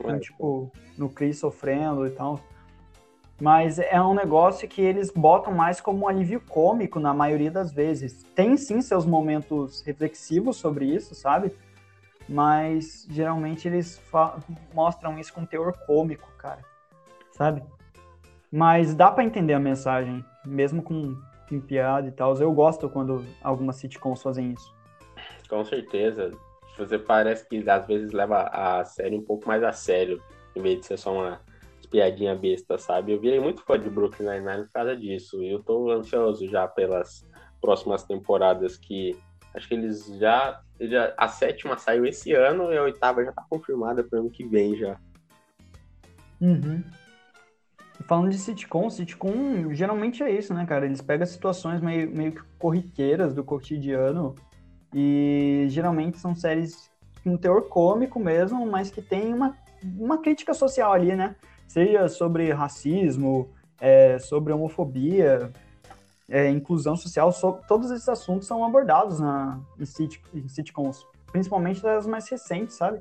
Então, tipo, no Chris sofrendo e tal. Mas é um negócio que eles botam mais como um alívio cômico na maioria das vezes. Tem sim seus momentos reflexivos sobre isso, sabe? Mas geralmente eles mostram isso com teor cômico, cara. Sabe? Mas dá para entender a mensagem, mesmo com, com piada e tal. Eu gosto quando algumas sitcoms fazem isso. Com certeza. Você parece que às vezes leva a série um pouco mais a sério, em vez de ser só uma piadinha besta, sabe? Eu virei muito fã de Brooklyn Nine-Nine por causa disso. E eu tô ansioso já pelas próximas temporadas que acho que eles já, já a sétima saiu esse ano e a oitava já tá confirmada para ano que vem já. Uhum. Falando de sitcom, sitcom geralmente é isso, né, cara? Eles pegam situações meio, meio que corriqueiras do cotidiano e geralmente são séries com teor cômico mesmo, mas que tem uma, uma crítica social ali, né? seja sobre racismo, é, sobre homofobia, é, inclusão social, so, todos esses assuntos são abordados na, em, sit, em sitcoms, principalmente das mais recentes, sabe?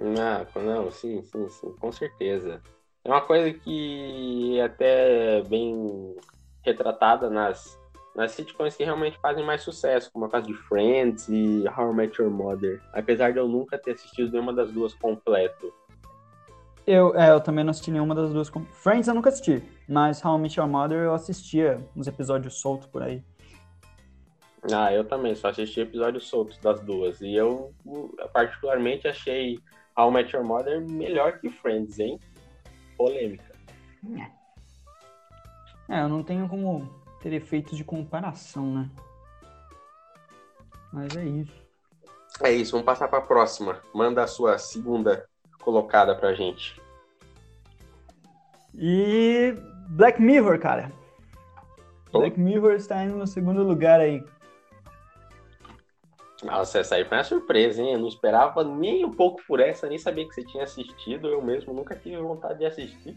Não, não, sim, sim, sim, com certeza. É uma coisa que é até bem retratada nas, nas sitcoms que realmente fazem mais sucesso, como a caso de Friends e How I Met Your Mother. Apesar de eu nunca ter assistido nenhuma das duas completo. Eu, é, eu também não assisti nenhuma das duas. Friends eu nunca assisti, mas How I Met Your Mother eu assistia uns episódios soltos por aí. Ah, eu também, só assisti episódios soltos das duas. E eu particularmente achei How I Met Your Mother melhor que Friends, hein? Polêmica. É, eu não tenho como ter efeitos de comparação, né? Mas é isso. É isso, vamos passar para a próxima. Manda a sua segunda colocada pra gente. E Black Mirror, cara. Oh. Black Mirror está indo no segundo lugar aí. Nossa, essa aí foi uma surpresa, hein? Eu não esperava nem um pouco por essa, nem sabia que você tinha assistido. Eu mesmo nunca tive vontade de assistir.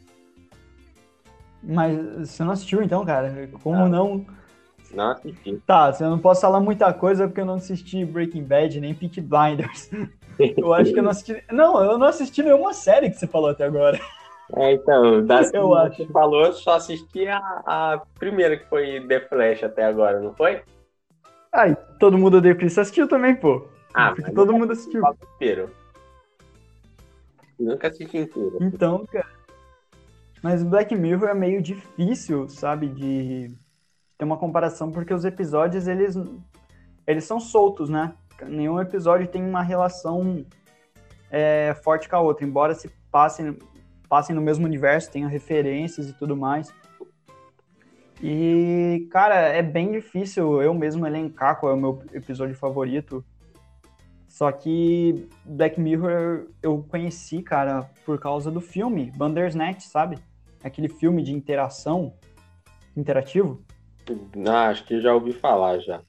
Mas você não assistiu então, cara? Como ah, não? Não assisti. Tá, você não posso falar muita coisa porque eu não assisti Breaking Bad nem Peak Blinders. Eu acho que eu não assisti. Não, eu não assisti nenhuma série que você falou até agora. É, então, das eu que acho. você falou, eu só assisti a, a primeira que foi The Flash até agora, não foi? Ai, todo mundo odeia Chris assistiu também, pô. Ah, porque todo mundo assistiu. Inteiro. Nunca assisti inteiro. Então, cara. Mas Black Mirror é meio difícil, sabe, de ter uma comparação, porque os episódios, eles, eles são soltos, né? nenhum episódio tem uma relação é, forte com a outra, embora se passem, passem no mesmo universo, tenham referências e tudo mais. E, cara, é bem difícil eu mesmo elencar qual é o meu episódio favorito. Só que Black Mirror eu conheci, cara, por causa do filme Bandersnatch, sabe? Aquele filme de interação interativo. Ah, acho que já ouvi falar já.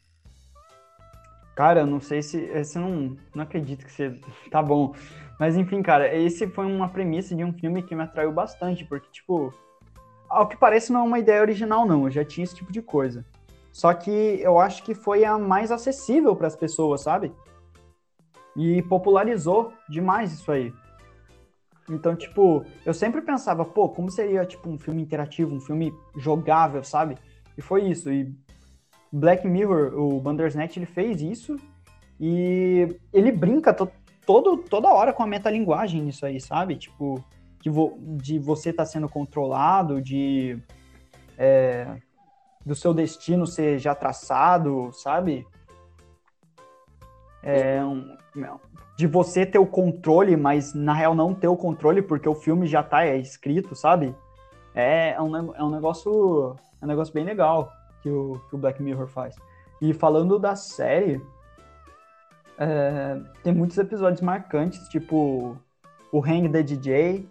Cara, eu não sei se. Você não, não acredito que você. Tá bom. Mas enfim, cara, esse foi uma premissa de um filme que me atraiu bastante, porque, tipo, ao que parece não é uma ideia original, não. Eu já tinha esse tipo de coisa. Só que eu acho que foi a mais acessível para as pessoas, sabe? E popularizou demais isso aí. Então, tipo, eu sempre pensava, pô, como seria, tipo, um filme interativo, um filme jogável, sabe? E foi isso. E Black Mirror, o Bandersnatch, ele fez isso e ele brinca to, todo, toda hora com a metalinguagem nisso aí, sabe? Tipo, que vo, de você estar tá sendo controlado, de é, do seu destino ser já traçado, sabe? É, um, de você ter o controle, mas na real não ter o controle porque o filme já tá é, escrito, sabe? É, é, um, é um negócio é um negócio bem legal que o, que o Black Mirror faz. E falando da série, é, tem muitos episódios marcantes, tipo o Hang the DJ,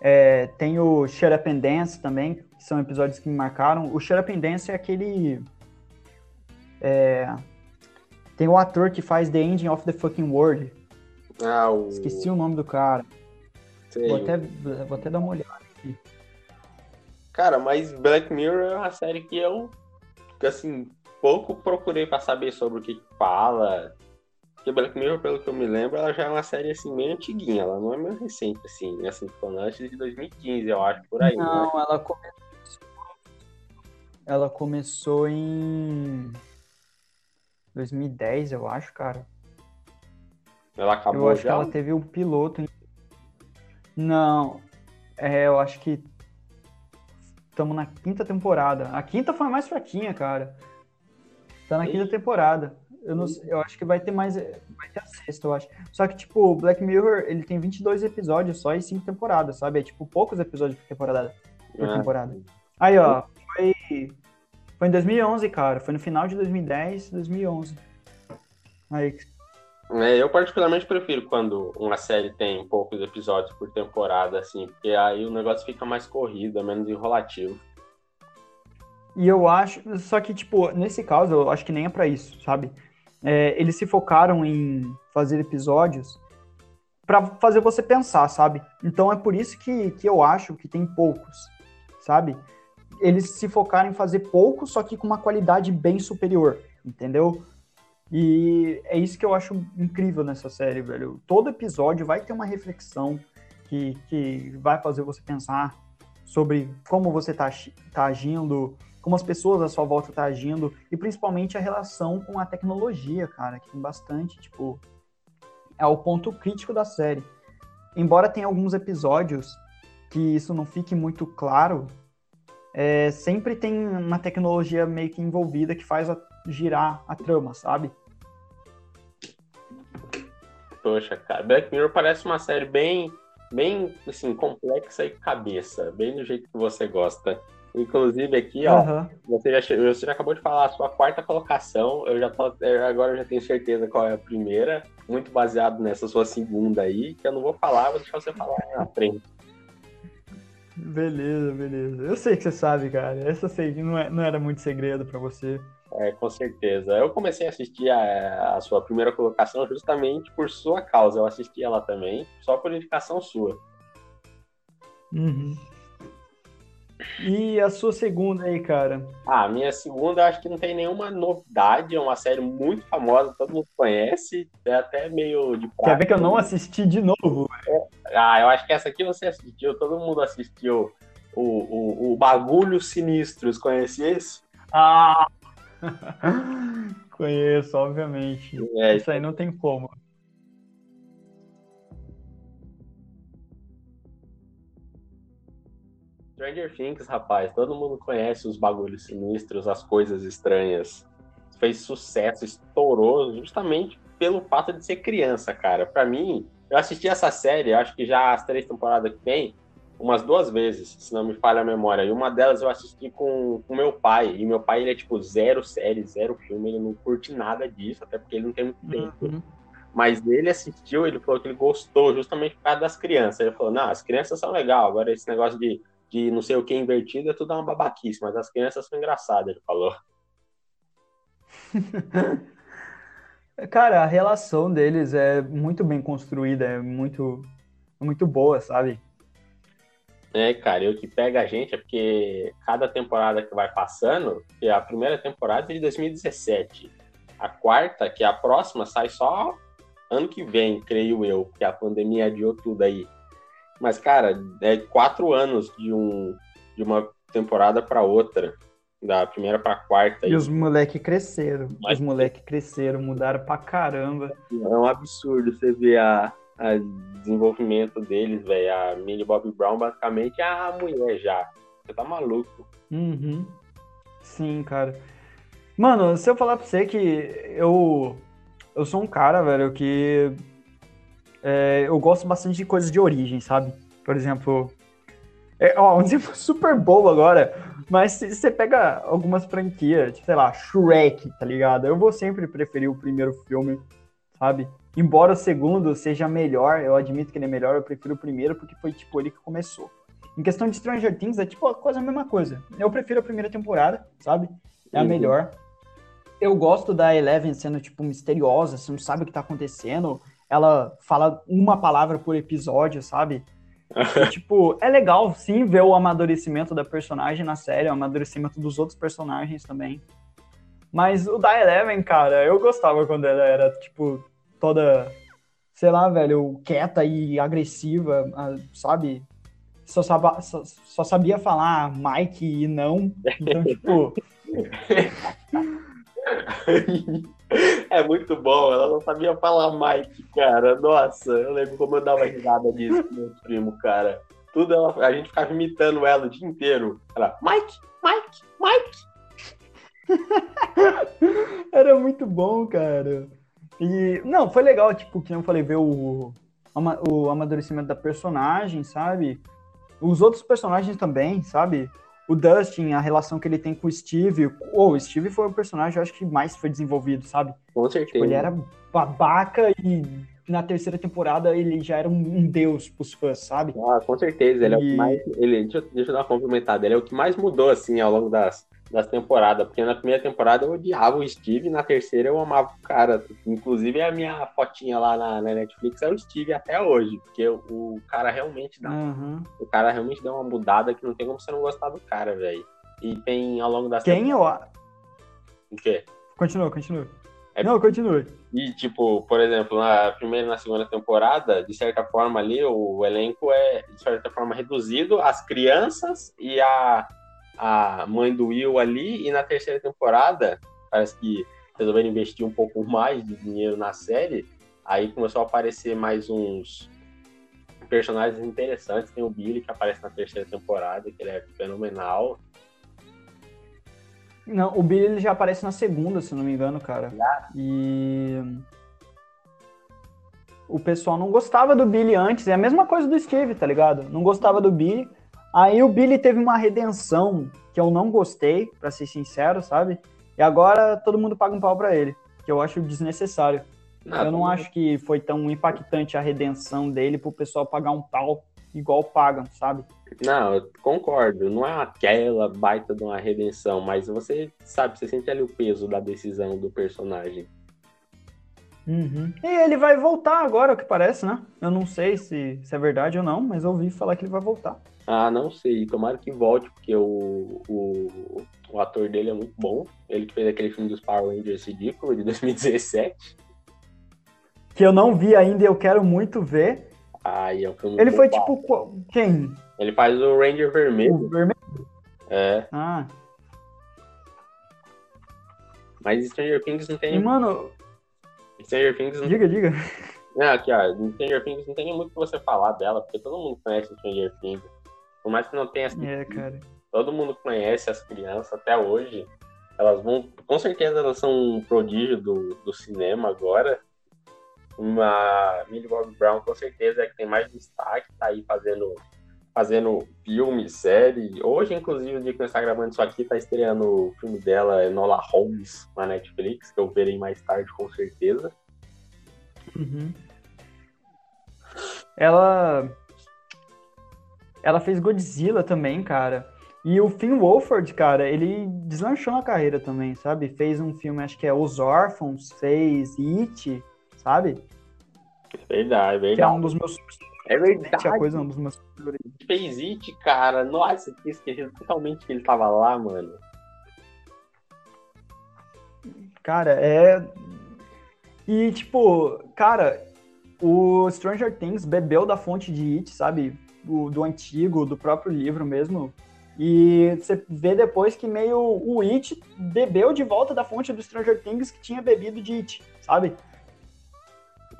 é, tem o Shut Up and Dance também, que são episódios que me marcaram. O Shut Up and Dance é aquele. É, tem o ator que faz The Ending of the Fucking World. Ah, o... Esqueci o nome do cara. Vou até, vou até dar uma olhada aqui. Cara, mas Black Mirror é uma série que eu assim, pouco procurei para saber sobre o que fala. Porque Black Mirror, pelo que eu me lembro, ela já é uma série assim meio antiguinha, ela não é mais recente assim, assim, falando antes de 2015, eu acho, por aí. Não, né? ela começou. Ela começou em 2010, eu acho, cara. Ela Eu acabou acho que já. ela teve o piloto. Não, é, eu acho que estamos na quinta temporada. A quinta foi a mais fraquinha, cara. Tá na quinta temporada. Eu, não eu acho que vai ter mais. Vai ter a sexta, eu acho. Só que, tipo, o Black Mirror, ele tem 22 episódios só e 5 temporadas, sabe? É, tipo, poucos episódios por temporada. Por Ah, temporada. Aí, ó, foi, foi em 2011, cara. Foi no final de 2010, 2011. Aí, É, eu particularmente prefiro quando uma série tem poucos episódios por temporada, assim, porque aí o negócio fica mais corrido, é menos enrolativo. E eu acho, só que, tipo, nesse caso, eu acho que nem é pra isso, sabe? É, eles se focaram em fazer episódios pra fazer você pensar, sabe? Então é por isso que, que eu acho que tem poucos, sabe? Eles se focaram em fazer poucos, só que com uma qualidade bem superior, entendeu? E é isso que eu acho incrível nessa série, velho. Todo episódio vai ter uma reflexão que, que vai fazer você pensar sobre como você tá, agi- tá agindo, como as pessoas à sua volta tá agindo, e principalmente a relação com a tecnologia, cara, que tem bastante, tipo, é o ponto crítico da série. Embora tenha alguns episódios que isso não fique muito claro, é, sempre tem uma tecnologia meio que envolvida que faz a- girar a trama, sabe? Poxa, cara, Black Mirror parece uma série bem, bem, assim, complexa e cabeça, bem do jeito que você gosta. Inclusive aqui, ó, Aham. você já, você já acabou de falar a sua quarta colocação, eu já tô, eu agora eu já tenho certeza qual é a primeira, muito baseado nessa sua segunda aí, que eu não vou falar, vou deixar você falar na frente. Beleza, beleza. Eu sei que você sabe, cara. Essa sei que não, é- não era muito segredo pra você. É, com certeza. Eu comecei a assistir a, a sua primeira colocação justamente por sua causa. Eu assisti ela também, só por indicação sua. Uhum. E a sua segunda aí, cara? Ah, a minha segunda, eu acho que não tem nenhuma novidade. É uma série muito famosa, todo mundo conhece. É até meio de Quer praxe. ver que eu não assisti de novo? Ah, eu acho que essa aqui você assistiu, todo mundo assistiu. O, o, o Bagulho Sinistros, conhece esse? Ah! Conheço, obviamente. É, Isso aí não tem como. Stranger Things, rapaz, todo mundo conhece os bagulhos sinistros, as coisas estranhas. Fez sucesso, estourou justamente pelo fato de ser criança, cara. Pra mim, eu assisti essa série, acho que já as três temporadas que tem, umas duas vezes, se não me falha a memória. E uma delas eu assisti com o meu pai. E meu pai, ele é tipo zero série, zero filme, ele não curte nada disso, até porque ele não tem muito tempo. Uhum. Mas ele assistiu, ele falou que ele gostou justamente por causa das crianças. Ele falou, não, as crianças são legal, agora esse negócio de, de não sei o que invertido é tudo uma babaquice, mas as crianças são engraçadas, ele falou. Cara, a relação deles é muito bem construída, é muito, é muito boa, sabe? É, cara, e o que pega a gente é porque cada temporada que vai passando, que a primeira temporada é de 2017, a quarta, que é a próxima, sai só ano que vem, creio eu, porque a pandemia adiou tudo aí. Mas, cara, é quatro anos de, um, de uma temporada para outra, da primeira para quarta. E os moleque cresceram. Mas- Os moleque cresceram, mudaram pra caramba. É um absurdo você ver a, a desenvolvimento deles, velho. A Millie Bobby Brown basicamente é a mulher já. Você tá maluco. Uhum. Sim, cara. Mano, se eu falar pra você que eu, eu sou um cara, velho, que é, eu gosto bastante de coisas de origem, sabe? Por exemplo, é, ó, um exemplo super bobo agora, mas se você pega algumas franquias, tipo, sei lá, Shrek, tá ligado? Eu vou sempre preferir o primeiro filme, sabe? Embora o segundo seja melhor, eu admito que ele é melhor, eu prefiro o primeiro porque foi, tipo, ele que começou. Em questão de Stranger Things, é tipo coisa a mesma coisa. Eu prefiro a primeira temporada, sabe? É a Uhum. melhor. Eu gosto da Eleven sendo, tipo, misteriosa, você não sabe o que tá acontecendo. Ela fala uma palavra por episódio, sabe? E, tipo, é legal, sim, ver o amadurecimento da personagem na série, o amadurecimento dos outros personagens também. Mas o da Eleven, cara, eu gostava quando ela era, tipo, toda, sei lá, velho, quieta e agressiva, ah, sabe? Só, saba, só, só sabia falar Mike e não. Então, tipo. É muito bom, ela não sabia falar Mike, cara. Nossa, eu lembro como eu dava risada disso com meu primo, cara. Tudo ela, a gente ficava imitando ela o dia inteiro. Ela, Mike, Mike, Mike. Era muito bom, cara. E, não, foi legal, tipo, que eu falei, ver o, o amadurecimento da personagem, sabe? Os outros personagens também, sabe? O Dustin, a relação que ele tem com o Steve. Oh, o Steve foi o personagem, eu acho que mais foi desenvolvido, sabe? Com certeza. Tipo, ele era babaca e na terceira temporada ele já era um deus pros fãs, sabe? Ah, com certeza. Ele e... é o que mais. Ele, deixa, deixa eu dar uma complementada. Ele é o que mais mudou, assim, ao longo das, das temporadas, porque na primeira temporada eu odiava o Steve, na terceira eu amava o cara. Inclusive a minha fotinha lá na, na Netflix é o Steve até hoje, porque o, o cara realmente dá. Uhum. O cara realmente dá uma mudada que não tem como você não gostar do cara, velho. E tem ao longo das Quem eu. O quê? Continua, continua. É... Não, continue. E, tipo, por exemplo, na primeira e na segunda temporada, de certa forma ali, o elenco é, de certa forma, reduzido. As crianças e a, a mãe do Will ali, e na terceira temporada, parece que resolveram investir um pouco mais de dinheiro na série, aí começou a aparecer mais uns personagens interessantes. Tem o Billy, que aparece na terceira temporada, que ele é fenomenal. Não, o Billy ele já aparece na segunda, se não me engano, cara. Já? E. O pessoal não gostava do Billy antes. É a mesma coisa do Steve, tá ligado? Não gostava do Billy. Aí o Billy teve uma redenção que eu não gostei, para ser sincero, sabe? E agora todo mundo paga um pau pra ele, que eu acho desnecessário. Não, eu não acho que foi tão impactante a redenção dele pro pessoal pagar um pau igual pagam, sabe? Não, eu concordo. Não é aquela baita de uma redenção, mas você sabe, você sente ali o peso da decisão do personagem. Uhum. E ele vai voltar agora, o que parece, né? Eu não sei se, se é verdade ou não, mas eu ouvi falar que ele vai voltar. Ah, não sei. Tomara que volte, porque o, o, o ator dele é muito bom. Ele que fez aquele filme dos Power Rangers ridículo de 2017. Que eu não vi ainda e eu quero muito ver. Ah, e é um filme Ele foi tipo. Quem? Ele faz o Ranger Vermelho. O vermelho? É. Ah. Mas Stranger Things não tem. Mano. Stranger Things não. Diga, diga. Não, aqui, ó. Stranger Things não tem muito o que você falar dela, porque todo mundo conhece Stranger Things. Por mais que não tenha assistido, é, cara. todo mundo conhece as crianças até hoje. Elas vão, com certeza elas são um prodígio do, do cinema agora. Uma Millie Bob Brown com certeza é que tem mais destaque, tá aí fazendo fazendo filme, série. Hoje, inclusive, o dia que eu está gravando isso aqui, tá estreando o filme dela, Enola Holmes, na Netflix, que eu verei mais tarde, com certeza. Uhum. Ela ela fez Godzilla também, cara. E o Finn Wolford, cara, ele deslanchou na carreira também, sabe? Fez um filme, acho que é Os Órfãos, fez It, sabe? Verdade, verdade. Que é um dos meus. É verdade. A coisa, um dos meus Fez It, cara. Nossa, eu tinha esquecido totalmente que ele tava lá, mano. Cara, é. E, tipo, cara, o Stranger Things bebeu da fonte de It, sabe? Do, do antigo, do próprio livro mesmo. E você vê depois que meio o It bebeu de volta da fonte do Stranger Things que tinha bebido de It, sabe?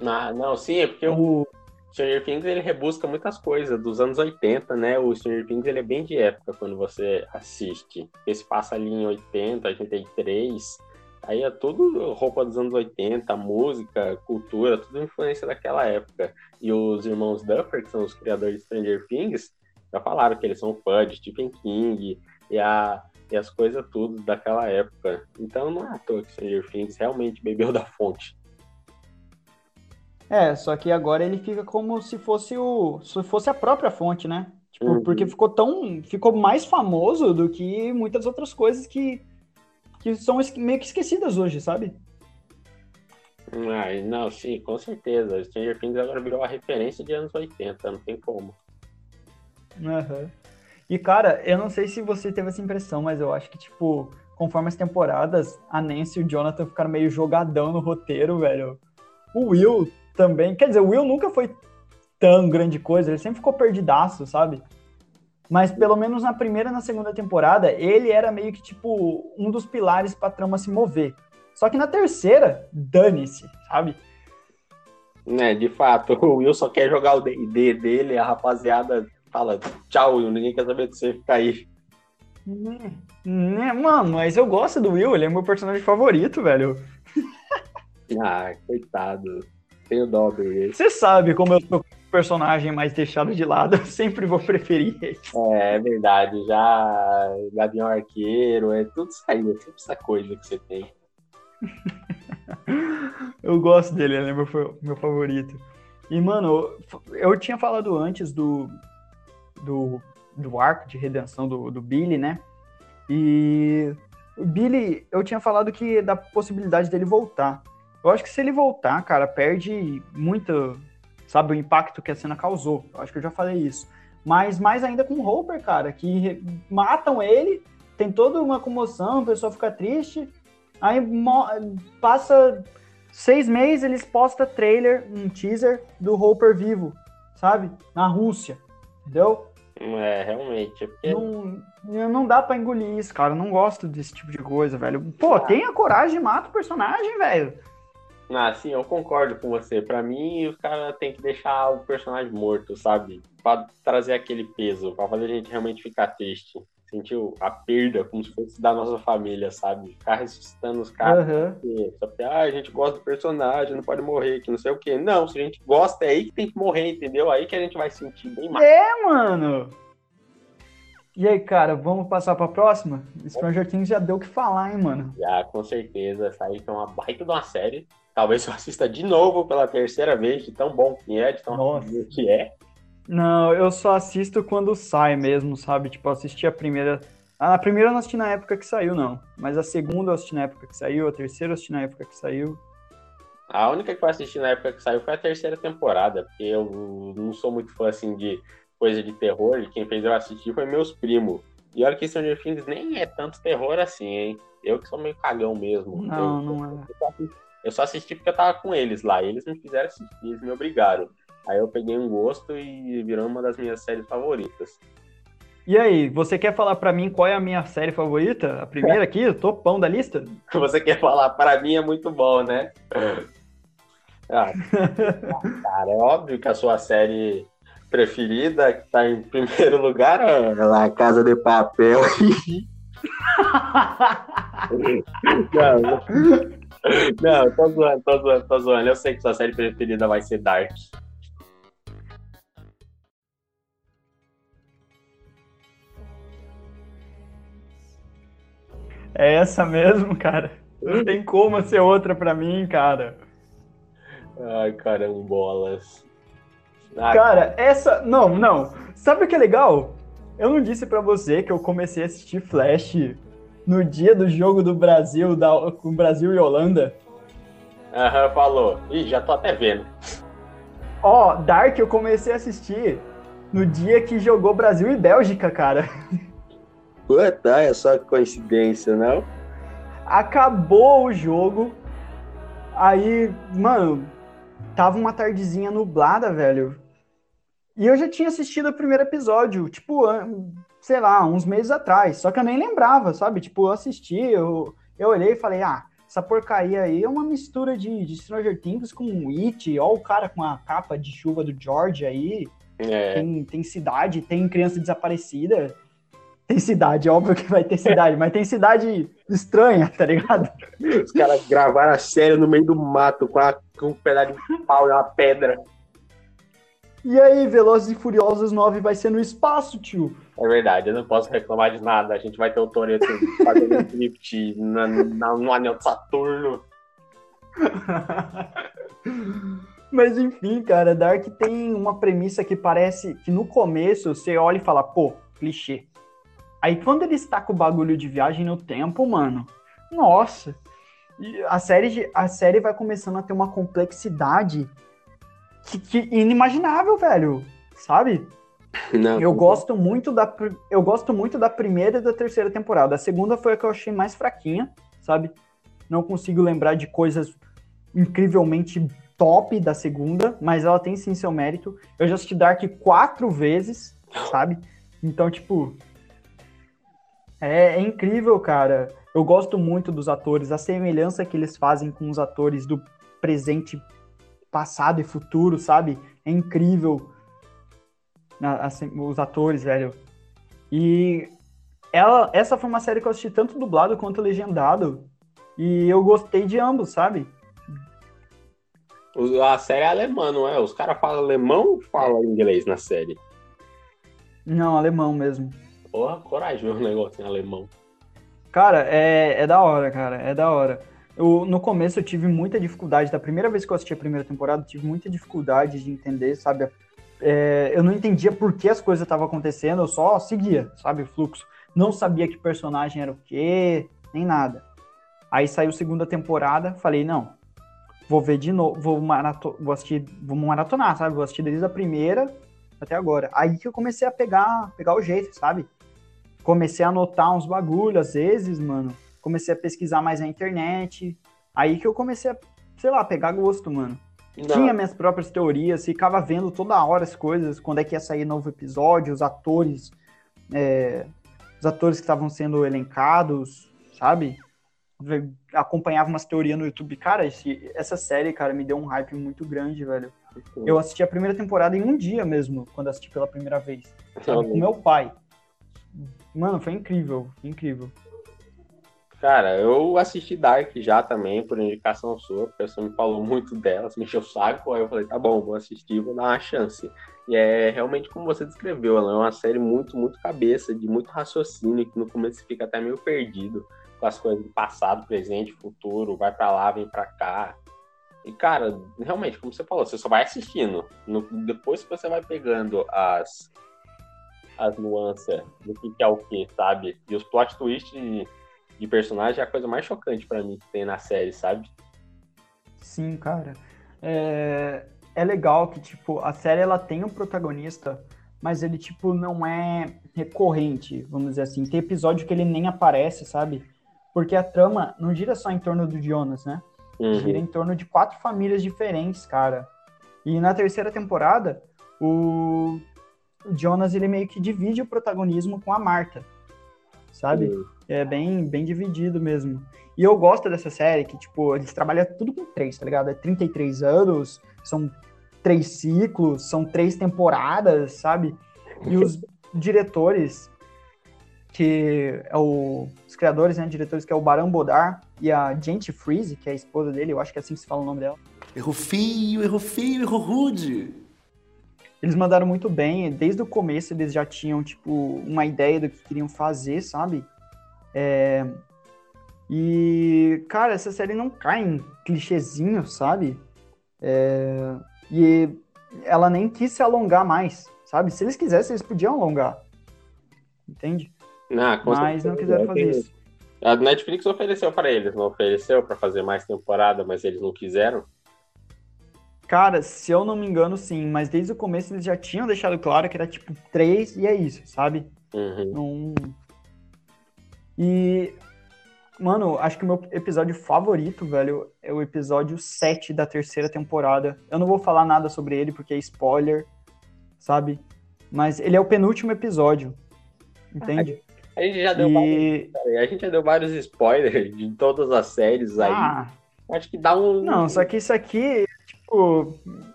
Ah, não, sim, é porque o Stranger Things ele rebusca muitas coisas dos anos 80, né? O Stranger Things ele é bem de época quando você assiste. Esse passa ali em 80, 83. Aí é tudo roupa dos anos 80, música, cultura, tudo influência daquela época. E os irmãos Duffer, que são os criadores de Stranger Things, já falaram que eles são fãs de Stephen King e, a, e as coisas tudo daquela época. Então não é à toa que Stranger Things realmente bebeu da fonte. É, só que agora ele fica como se fosse o. se fosse a própria fonte, né? Tipo, uhum. porque ficou tão. ficou mais famoso do que muitas outras coisas que que são meio que esquecidas hoje, sabe? Ah, não, sim, com certeza. Stranger Things agora virou a referência de anos 80, não tem como. Uhum. E, cara, eu não sei se você teve essa impressão, mas eu acho que, tipo, conforme as temporadas, a Nancy e o Jonathan ficaram meio jogadão no roteiro, velho. O Will também. Quer dizer, o Will nunca foi tão grande coisa, ele sempre ficou perdidaço, sabe? Mas pelo menos na primeira e na segunda temporada, ele era meio que tipo um dos pilares pra trama se mover. Só que na terceira, dane-se, sabe? Né, de fato, o Will só quer jogar o D&D dele, a rapaziada fala, tchau Will, ninguém quer saber de você, fica aí. Né, mano, mas eu gosto do Will, ele é meu personagem favorito, velho. Ah, coitado. Tenho dó dele. Você sabe como eu sou personagem mais deixado de lado, eu sempre vou preferir ele. É, é verdade, já Gavião Arqueiro, é tudo aí, é sempre essa coisa que você tem. eu gosto dele, ele é meu, meu favorito. E, mano, eu tinha falado antes do, do, do arco de redenção do, do Billy, né? E o Billy, eu tinha falado que da possibilidade dele voltar. Eu acho que se ele voltar, cara, perde muito, sabe, o impacto que a cena causou. Eu acho que eu já falei isso. Mas mais ainda com o Hopper, cara, que matam ele, tem toda uma comoção, a pessoa fica triste. Aí passa seis meses, eles postam trailer, um teaser do Hopper vivo, sabe? Na Rússia, entendeu? É, realmente. É porque... Não, não dá pra engolir isso, cara. Eu não gosto desse tipo de coisa, velho. Pô, ah. tenha coragem, mata o personagem, velho. Ah, sim, eu concordo com você. Para mim, os caras têm que deixar o personagem morto, sabe? Pra trazer aquele peso, pra fazer a gente realmente ficar triste. Sentir a perda como se fosse da nossa família, sabe? Ficar ressuscitando os caras. Uhum. Só porque, ah, a gente gosta do personagem, não pode morrer, que não sei o quê. Não, se a gente gosta, é aí que tem que morrer, entendeu? Aí que a gente vai sentir bem mais. É, mano! E aí, cara, vamos passar pra próxima? Stranger Things já deu o que falar, hein, mano? Já, com certeza. Essa aí é uma baita de uma série. Talvez eu assista de novo pela terceira vez, de tão bom que é, de tão Nossa. que é. Não, eu só assisto quando sai mesmo, sabe? Tipo, eu assisti a primeira. A primeira eu não assisti na época que saiu, não. Mas a segunda eu assisti na época que saiu, a terceira eu assisti na época que saiu. A única que eu assisti na época que saiu foi a terceira temporada, porque eu não sou muito fã assim de coisa de terror, e quem fez eu assistir foi meus primos. E olha que Stranger Things nem é tanto terror assim, hein? Eu que sou meio cagão mesmo. Não, eu, não é. Eu só, assisti, eu só assisti porque eu tava com eles lá. eles me fizeram assistir, eles me obrigaram. Aí eu peguei um gosto e virou uma das minhas séries favoritas. E aí, você quer falar para mim qual é a minha série favorita? A primeira aqui, o topão da lista? Você quer falar para mim é muito bom, né? Ah, cara, é óbvio que a sua série preferida, que tá em primeiro lugar, é La Casa de Papel. não, não, tô zoando, tô zoando, tô zoando. Eu sei que sua série preferida vai ser Dark. É essa mesmo, cara. Não tem como ser outra pra mim, cara. Ai, carambolas. Ah, cara, essa. Não, não. Sabe o que é legal? Eu não disse para você que eu comecei a assistir Flash no dia do jogo do Brasil, da, com Brasil e Holanda. Aham, falou. Ih, já tô até vendo. Ó, oh, Dark eu comecei a assistir no dia que jogou Brasil e Bélgica, cara. Puta, é só coincidência, não? Acabou o jogo. Aí, mano, tava uma tardezinha nublada, velho. E eu já tinha assistido o primeiro episódio, tipo, sei lá, uns meses atrás. Só que eu nem lembrava, sabe? Tipo, eu assisti, eu, eu olhei e falei, ah, essa porcaria aí é uma mistura de, de Stranger Things com It, ó o cara com a capa de chuva do George aí. É. Tem, tem cidade, tem criança desaparecida. Tem cidade, óbvio que vai ter cidade, mas tem cidade estranha, tá ligado? Os caras gravaram a série no meio do mato com, a, com um pedaço de pau e uma pedra. E aí, Velozes e Furiosos 9 vai ser no espaço, tio. É verdade, eu não posso reclamar de nada. A gente vai ter o Toreto fazendo na, na, no anel de Saturno. Mas enfim, cara, Dark tem uma premissa que parece que no começo você olha e fala, pô, clichê. Aí quando ele está com o bagulho de viagem no tempo, mano, nossa. a série, a série vai começando a ter uma complexidade que, que inimaginável, velho. Sabe? Não, Eu gosto muito da eu gosto muito da primeira e da terceira temporada. A segunda foi a que eu achei mais fraquinha, sabe? Não consigo lembrar de coisas incrivelmente top da segunda, mas ela tem sim seu mérito. Eu já assisti Dark quatro vezes, sabe? Então, tipo, é, é incrível, cara. Eu gosto muito dos atores, a semelhança que eles fazem com os atores do presente, passado e futuro, sabe? É incrível na- assim, os atores, velho. E ela, essa foi uma série que eu assisti tanto dublado quanto legendado. E eu gostei de ambos, sabe? O- A série é alemã, não é? Os caras falam alemão ou falam inglês na série? Não, alemão mesmo. Porra, coragem ver um negócio em alemão. Cara, é, é da hora, cara, é da hora. Eu, no começo eu tive muita dificuldade, da primeira vez que eu assisti a primeira temporada, tive muita dificuldade de entender, sabe? É, eu não entendia por que as coisas estavam acontecendo, eu só seguia, sabe, o fluxo. Não sabia que personagem era o quê, nem nada. Aí saiu a segunda temporada, falei, não, vou ver de novo, vou, marato, vou assistir, vou maratonar, sabe? Vou assistir desde a primeira até agora. Aí que eu comecei a pegar, pegar o jeito, sabe? Comecei a anotar uns bagulho às vezes, mano. Comecei a pesquisar mais na internet. Aí que eu comecei a, sei lá, pegar gosto, mano. Não, Tinha minhas próprias teorias, ficava vendo toda hora as coisas, quando é que ia sair novo episódio, os atores, é, os atores que estavam sendo elencados, sabe? Acompanhava umas teorias no YouTube. Cara, esse- essa série, cara, me deu um hype muito grande, velho. Eu assisti a primeira temporada em um dia mesmo, quando assisti pela primeira vez. Sabe? Com meu pai. Mano, foi incrível, incrível. Cara, eu assisti Dark já também, por indicação sua, porque você me falou muito dela, me encheu o saco, aí eu falei, tá bom, vou assistir, vou dar uma chance. E é realmente como você descreveu, ela é uma série muito, muito cabeça, de muito raciocínio, que no começo você fica até meio perdido com as coisas do passado, presente, futuro, vai pra lá, vem pra cá. E, cara, realmente, como você falou, você só vai assistindo. No- depois que você vai pegando as, as nuances do que é o que, sabe? E os plot twists de, personagem é a coisa mais chocante pra mim que tem na série, sabe? Sim, cara. É, é legal que, tipo, a série ela tem um protagonista, mas ele, tipo, não é recorrente, vamos dizer assim. Tem episódio que ele nem aparece, sabe? Porque a trama não gira só em torno do Jonas, né? Gira Uhum. em torno de quatro famílias diferentes, cara. E na terceira temporada, o, o Jonas, ele meio que divide o protagonismo com a Marta, sabe? É bem, bem dividido mesmo. E eu gosto dessa série que, tipo, eles trabalham tudo com três, tá ligado? É 33 anos, são três ciclos, são três temporadas, sabe? E os diretores, que é o... Os criadores, né, diretores, que é o Baran Bodar e a Gente Freeze, que é a esposa dele, eu acho que é assim que se fala o nome dela. Errou feio, errou feio, errou rude. Eles mandaram muito bem, desde o começo eles já tinham, tipo, uma ideia do que queriam fazer, sabe? É, E, cara, essa série não cai em clichêzinho, sabe? É, E ela nem quis se alongar mais, sabe? Se eles quisessem, eles podiam alongar. Entende? Com Mas não quiseram fazer isso. A Netflix ofereceu pra eles, não ofereceu pra fazer mais temporada, mas eles não quiseram. Cara, se eu não me engano, sim, mas desde o começo eles já tinham deixado claro que era tipo três e é isso, sabe? Uhum. Não... E, mano, acho que o meu episódio favorito, velho, é o episódio 7 da terceira temporada. Eu não vou falar nada sobre ele porque é spoiler, sabe? Mas ele é o penúltimo episódio, entende? A gente já deu vários, E... a gente já deu vários spoilers de todas as séries aí. Ah, Acho que dá um. não, só que isso aqui, tipo,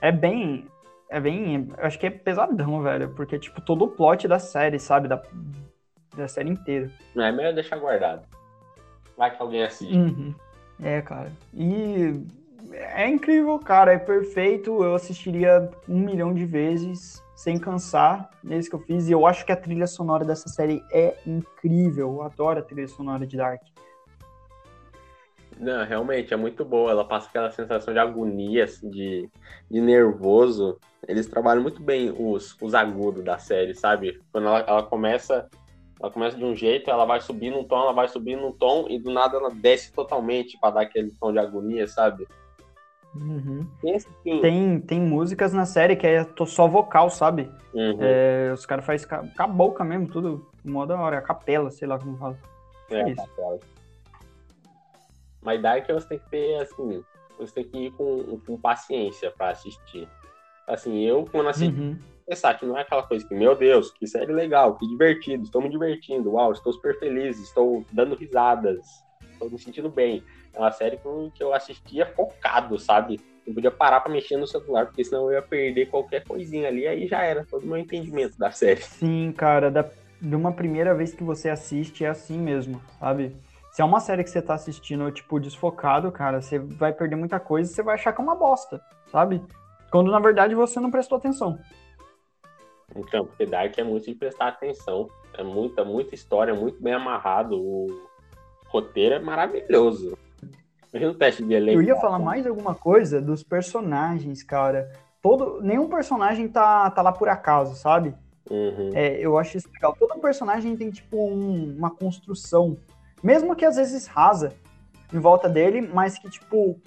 é bem... É bem... Eu acho que é pesadão, velho, porque, tipo, todo o plot da série, sabe? Da, da série inteira. Não, é melhor deixar guardado. Vai que alguém assiste. Uhum. É, cara. E é incrível, cara. É perfeito. Eu assistiria um milhão de vezes sem cansar. Isso que eu fiz. E eu acho que a trilha sonora dessa série é incrível. Eu adoro a trilha sonora de Dark. Não, realmente, é muito boa. Ela passa aquela sensação de agonia, assim, de, de nervoso. Eles trabalham muito bem os, os agudos da série, sabe? Quando ela, ela começa. Ela começa de um jeito, ela vai subindo um tom, ela vai subindo um tom, e do nada ela desce totalmente pra dar aquele tom de agonia, sabe? Uhum. Assim. Tem, tem músicas na série que é só vocal, sabe? Uhum. É, os caras fazem com a boca mesmo, tudo mó da hora, a capela, sei lá como fala. É, isso. papel. Mas Dark você tem que ter, assim, você tem que ir com, com paciência pra assistir. Assim, eu, quando assisti, Uhum. pensar que não é aquela coisa que, meu Deus, que série legal, que divertido, estou me divertindo, uau, estou super feliz, estou dando risadas, estou me sentindo bem. É uma série que eu, assistia focado, sabe? Não podia parar pra mexer no celular, porque senão eu ia perder qualquer coisinha ali, aí já era todo o meu entendimento da série. Sim, cara, da, de uma primeira vez que você assiste é assim mesmo, sabe? Se é uma série que você tá assistindo, tipo, desfocado, cara, você vai perder muita coisa e você vai achar que é uma bosta, sabe? Quando na verdade você não prestou atenção. Então, porque Dark é muito de prestar atenção. É muita, muita história, muito bem amarrado. O roteiro é maravilhoso. Imagina o teste de elenco. Eu ia falar mais alguma coisa dos personagens, cara. Todo, nenhum personagem tá, tá lá por acaso, sabe? Uhum. É, eu acho isso legal. Todo personagem tem, tipo, um- uma construção. Mesmo que às vezes rasa em volta dele, mas que, tipo,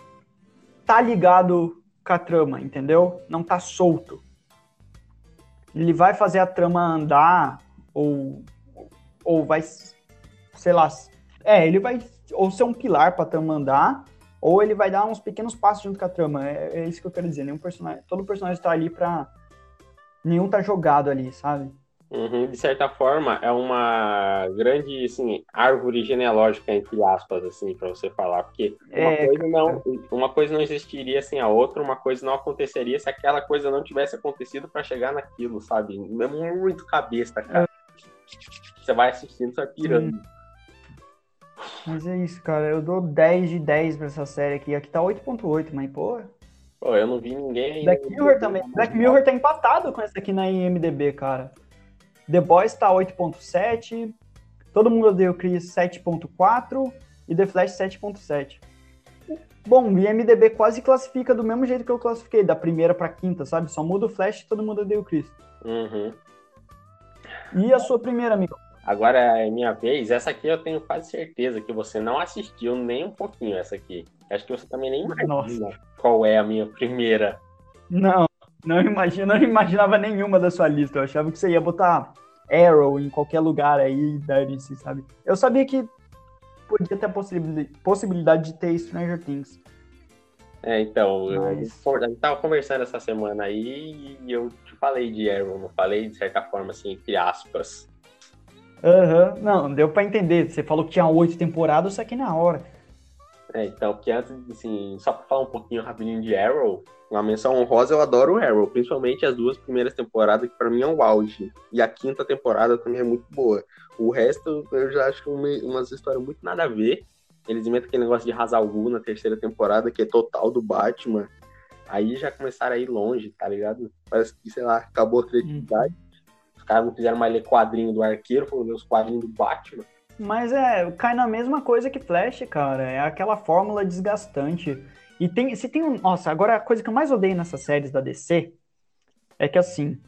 tá ligado com a trama, entendeu? Não tá solto. Ele vai fazer a trama andar, ou, ou vai, sei lá. É, ele vai ou ser um pilar pra trama andar, ou ele vai dar uns pequenos passos junto com a trama. É, é isso que eu quero dizer. Nenhum personagem, todo personagem tá ali pra. Nenhum tá jogado ali, sabe? Uhum. De certa forma, é uma grande assim, árvore genealógica, entre aspas, assim, para você falar. Porque uma, É, coisa não, uma coisa não existiria sem a outra, uma coisa não aconteceria se aquela coisa não tivesse acontecido para chegar naquilo, sabe? É muito cabeça, cara. Você vai assistindo, você vai pirando. Mas é isso, cara. Eu dou 10 de 10 pra essa série aqui. Aqui tá 8.8, mas, pô. Pô, eu não vi ninguém ainda. Black Mirror também. Black Mirror tá empatado com esse aqui na IMDB, cara. The Boys tá 8.7. Todo mundo odeia o Chris 7.4. E The Flash 7.7. Bom, o IMDB quase classifica do mesmo jeito que eu classifiquei, da primeira pra quinta, sabe? Só muda o Flash e todo mundo odeia o Chris. Uhum. E a sua primeira, amigo? Agora é minha vez. Essa aqui eu tenho quase certeza que você não assistiu nem um pouquinho essa aqui. Acho que você também nem imagina Nossa. qual é a minha primeira. Não, não imagina, não imaginava nenhuma da sua lista. Eu achava que você ia botar Arrow em qualquer lugar aí da DC, sabe? Eu sabia que podia ter a possibili- possibilidade de ter Stranger Things. É, então, eu- Mas- a gente tava conversando essa semana aí e eu te falei de Arrow, não falei de certa forma assim, entre aspas. Aham, não, deu pra entender. Você falou que tinha oito temporadas, só que na hora. É, então, porque antes, assim, só pra falar um pouquinho rapidinho de Arrow, uma menção honrosa, eu adoro o Arrow, principalmente as duas primeiras temporadas, que pra mim é o auge. E a quinta temporada também é muito boa. O resto, eu já acho uma, umas histórias muito nada a ver. Eles inventam aquele negócio de Hazal Ghul na terceira temporada, que é total do Batman. Aí já começaram a ir longe, tá ligado? Parece que, sei lá, acabou a criatividade. Os caras não quiseram mais ler quadrinho do arqueiro, foram ler os quadrinhos do Batman. Mas é, cai na mesma coisa que Flash, cara. É aquela fórmula desgastante. E tem, se tem um. Nossa, agora a coisa que eu mais odeio nessas séries da DC é que assim.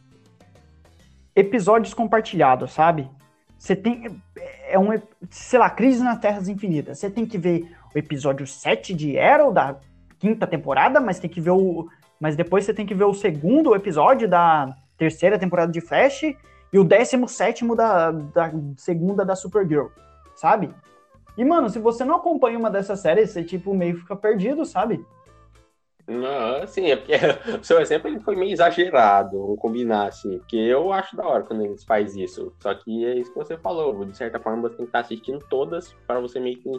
Episódios compartilhados, sabe? Você tem. É um. Sei lá, Crise nas Terras Infinitas. Você tem que ver o episódio 7 de Arrow da quinta temporada, mas tem que ver o. Mas depois você tem que ver o segundo episódio da terceira temporada de Flash e o 17 da, da segunda da Supergirl, sabe? E, mano, se você não acompanha uma dessas séries, você, tipo, meio fica perdido, sabe? Não, assim, é porque o seu exemplo ele foi meio exagerado, vamos combinar, assim, porque eu acho da hora quando eles fazem isso. Só que é isso que você falou, de certa forma você tem que estar assistindo todas para você meio que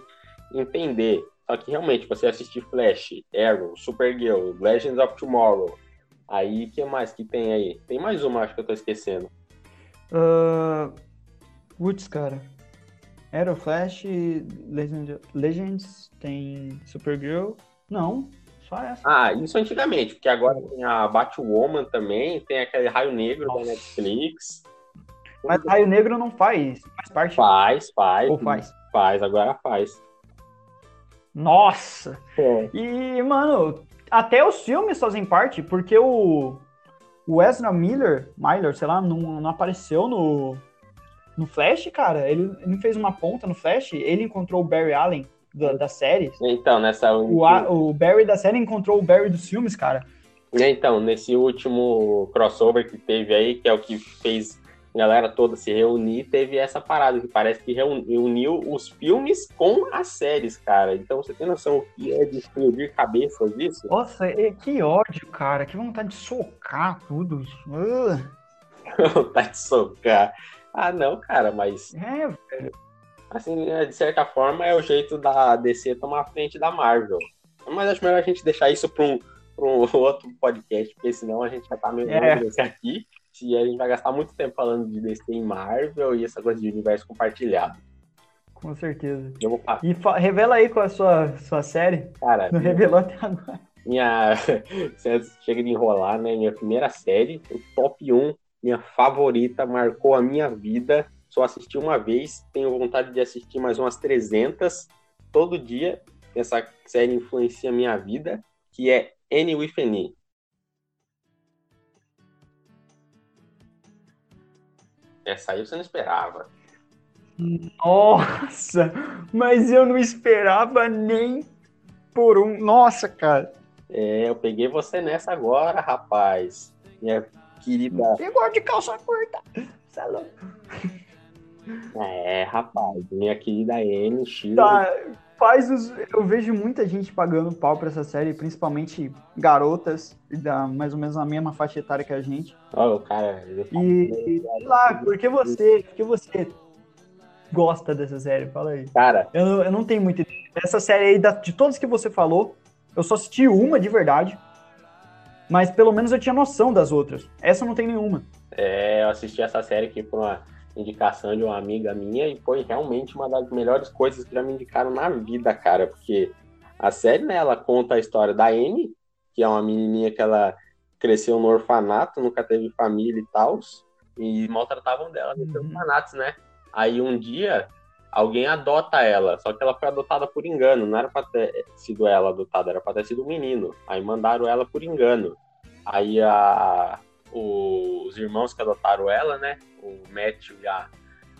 entender. Só que realmente, você assistir Flash, Arrow, Supergirl, Legends of Tomorrow, aí o que mais que tem aí? Tem mais uma, acho que eu tô esquecendo. Uh, putz, cara. Arrow, Flash, Legend, Legends, tem Supergirl. Não, só essa. Ah, isso antigamente, porque agora tem a Batwoman também, tem aquele Raio Negro da Nossa. Netflix. Mas Raio Negro não faz, faz parte. Faz, faz. Ou faz? Faz, agora faz. Nossa! É. E, mano, até os filmes fazem parte, porque o, o Ezra Miller, Miller, sei lá, não, não apareceu no, no Flash, cara. Ele, ele fez uma ponta no Flash, ele encontrou o Barry Allen da, das séries. Então, nessa O, a- o Barry da série encontrou o Barry dos filmes, cara. Então, nesse último crossover que teve aí, que é o que fez galera toda se reunir, teve essa parada que parece que reuni- uniu os filmes com as séries, cara. Então você tem noção o que é de explodir cabeças isso? Nossa, e- que ódio, cara. Que vontade de socar tudo. Vontade de socar. Ah, não, cara, mas É, assim, é, de certa forma é o jeito da DC tomar a frente da Marvel. Mas acho melhor a gente deixar isso para um, pra um outro podcast, porque senão a gente vai estar meio É. aqui. E a gente vai gastar muito tempo falando de DC em Marvel e essa coisa de universo compartilhado. com certeza. Eu vou E revela aí qual é a sua, sua série. cara, Não revelou até agora. minha. Você chega de enrolar, né? Minha primeira série, o top 1, minha favorita, marcou a minha vida. Só assisti uma vez, tenho vontade de assistir mais umas 300 todo dia. Essa série influencia a minha vida, que é N with N. Essa aí você não esperava. Nossa, mas eu não esperava nem por um. Nossa, cara. É, eu peguei você nessa agora, rapaz. Minha querida. Pegou de calça curta. Cê é louco. É, rapaz. Minha querida N, Shiro. Tá, faz os. Eu vejo muita gente pagando pau pra essa série, principalmente garotas, da, mais ou menos na mesma faixa etária que a gente. Ó, o cara. fala, E, sei lá, por que você, por que você gosta dessa série? Fala aí. Cara, Eu, não- eu não tenho muita ideia. Essa série aí, de todas que você falou, eu só assisti uma de verdade. Mas pelo menos eu tinha noção das outras. Essa não tem nenhuma. é, eu assisti essa série aqui por uma indicação de uma amiga minha e foi realmente uma das melhores coisas que já me indicaram na vida, cara. Porque a série, né, ela conta a história da Anne, que é uma menininha que ela cresceu no orfanato, nunca teve família e tal, e maltratavam dela nesses Uhum. orfanatos, né? Aí um dia alguém adota ela, só que ela foi adotada por engano, não era pra ter sido ela adotada, era pra ter sido um menino. Aí mandaram ela por engano. Aí a, os irmãos que adotaram ela, né? O Matthew e a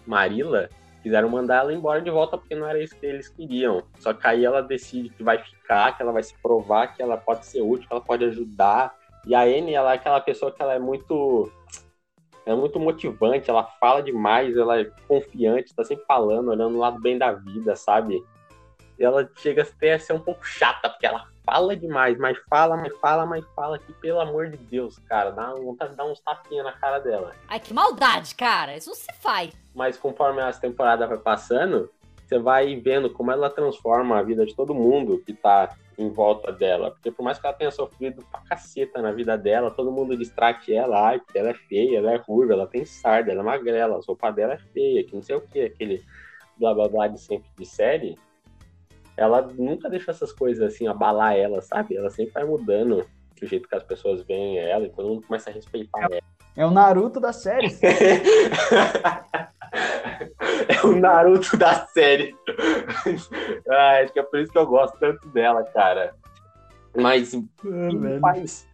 Marila, quiseram mandar ela embora de volta porque não era isso que eles queriam. Só que aí ela decide que vai ficar, que ela vai se provar que ela pode ser útil, que ela pode ajudar. E a Anne, ela é aquela pessoa que ela é muito é muito motivante, ela fala demais, ela é confiante, tá sempre falando, olhando o lado bem da vida, sabe? E ela chega até a ser um pouco chata, porque ela fala demais, mas fala, mas fala, mas fala, que pelo amor de Deus, cara, dá vontade de dar uns tapinhas na cara dela. Ai, que maldade, cara. Isso não se faz. Mas conforme as temporadas vai passando, você vai vendo como ela transforma a vida de todo mundo que tá em volta dela. Porque por mais que ela tenha sofrido pra caceta na vida dela, todo mundo distrate ela, ai, porque ela é feia, ela é ruiva, ela tem sarda, ela é magrela, a roupa dela é feia, que não sei o que, aquele blá blá blá de sempre de série. Ela nunca deixa essas coisas assim abalar ela, sabe? Ela sempre vai mudando do jeito que as pessoas veem ela e todo mundo começa a respeitar ela. É o Naruto da série. é o Naruto da série. ah, acho que é por isso que eu gosto tanto dela, cara. Mas faz.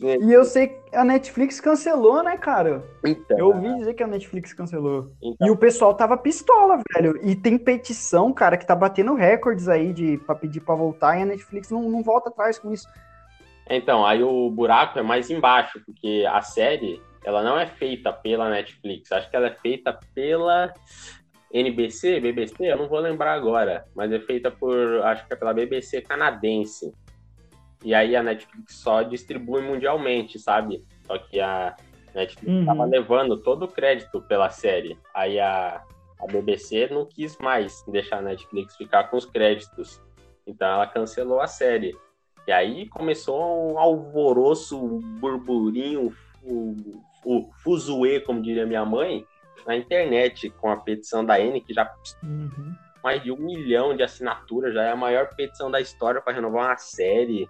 E eu sei que a Netflix cancelou, né, cara? Então, Eu ouvi dizer que a Netflix cancelou. então, E o pessoal tava pistola, velho. E tem petição, cara, que tá batendo recordes aí de, pra pedir pra voltar e a Netflix não, não volta atrás com isso. então, aí o buraco é mais embaixo, porque a série ela não é feita pela Netflix. Acho que ela é feita pela NBC, BBC, eu não vou lembrar agora, mas é feita por, acho que é pela BBC canadense. E aí a Netflix só distribui mundialmente, sabe? Só que a Netflix Uhum. tava levando todo o crédito pela série. Aí a, a BBC não quis mais deixar a Netflix ficar com os créditos. Então ela cancelou a série. E aí começou um alvoroço, um burburinho, o, o fuzuê, como diria minha mãe, na internet com a petição da N, que já mais de um milhão de assinaturas, já é a maior petição da história para renovar uma série.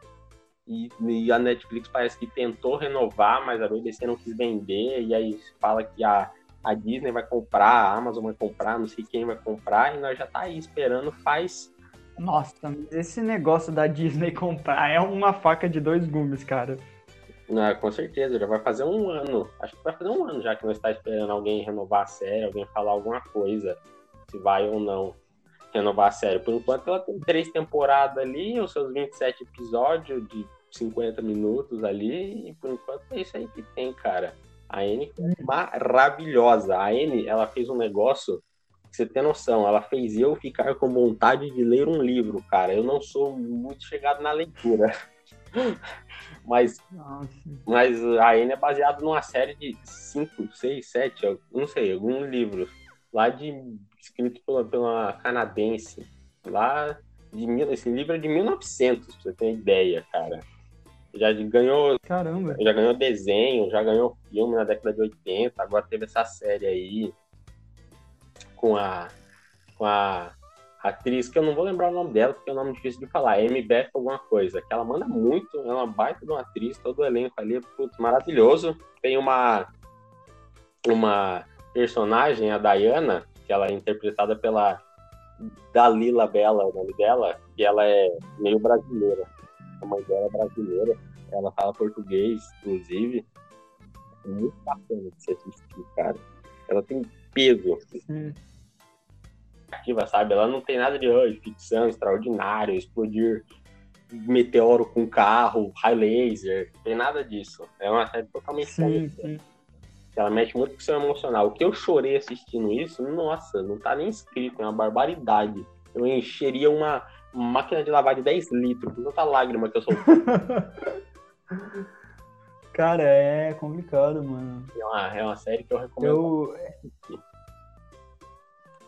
E, e a Netflix parece que tentou renovar, mas a BBC não quis vender, e aí fala que a, a Disney vai comprar, a Amazon vai comprar, não sei quem vai comprar, e nós já tá aí esperando faz. Nossa, esse negócio da Disney comprar é uma faca de dois gumes, cara. né, com certeza, já vai fazer um ano. Acho que vai fazer um ano já que nós está esperando alguém renovar a série, alguém falar alguma coisa, se vai ou não. renovar a série. Por enquanto ela tem três temporadas ali, os seus 27 episódios de 50 minutos ali, e por enquanto é isso aí que tem, cara. A N é maravilhosa. A N, ela fez um negócio, que você tem noção, ela fez eu ficar com vontade de ler um livro, cara. Eu não sou muito chegado na leitura. Mas, Nossa. mas a N é baseado numa série de 5, 6, 7, não sei, alguns livros. Lá de. escrito pela, pela canadense. Lá de. mil- Esse livro é de 1900, pra você ter ideia, cara. Já ganhou Caramba. já ganhou desenho, já ganhou filme na década de 80, agora teve essa série aí com a com a atriz, que eu não vou lembrar o nome dela, porque é um nome difícil de falar, M. Beth alguma coisa, que ela manda muito, ela é uma baita de uma atriz, todo o elenco ali, putz, maravilhoso. Tem uma uma personagem, a Diana, que ela é interpretada pela Dalila Bella, o nome dela, que ela é meio brasileira. A mãe dela é brasileira, ela fala português, inclusive. É muito bacana de se assistir, cara. Ela tem peso, Sim. ativa, sabe? Ela não tem nada de "Ai, ficção extraordinário, explodir meteoro com carro, high laser, não tem nada disso. É uma série totalmente Sim, sim. Ela mexe muito com o seu emocional. O que eu chorei assistindo isso, nossa, não tá nem escrito, é uma barbaridade. Eu encheria uma máquina de lavar de 10 litros, tanta lágrima que eu soltei. Cara, é complicado, mano. É uma, é uma série que eu recomendo. Eu.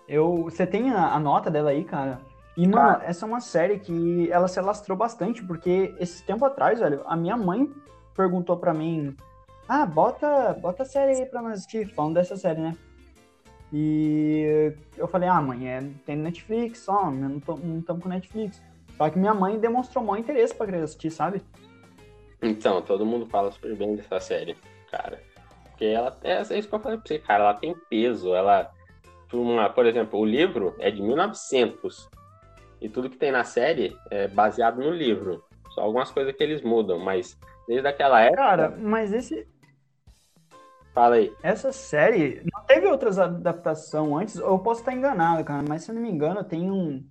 Eu. Você tem a, a nota dela aí, cara? E, mano, essa é uma série que ela se alastrou bastante, porque esse tempo atrás, velho, a minha mãe perguntou pra mim: Ah, bota, bota a série aí pra nós assistir, falando dessa série, né? E eu falei: Ah, mãe, é, tem Netflix, ó, eu não, tamo com Netflix. Só que minha mãe demonstrou maior interesse pra querer assistir, sabe? Então, todo mundo fala super bem dessa série, cara. Porque ela é, é isso que eu falei pra você, cara. Ela tem peso. Ela. Uma, por exemplo, o livro é de 1900. E tudo que tem na série é baseado no livro. Só algumas coisas que eles mudam, mas desde aquela época. Cara, mas esse, Fala aí. Essa série não teve outras adaptações antes, eu posso estar enganado, cara, mas se eu não me engano, tem um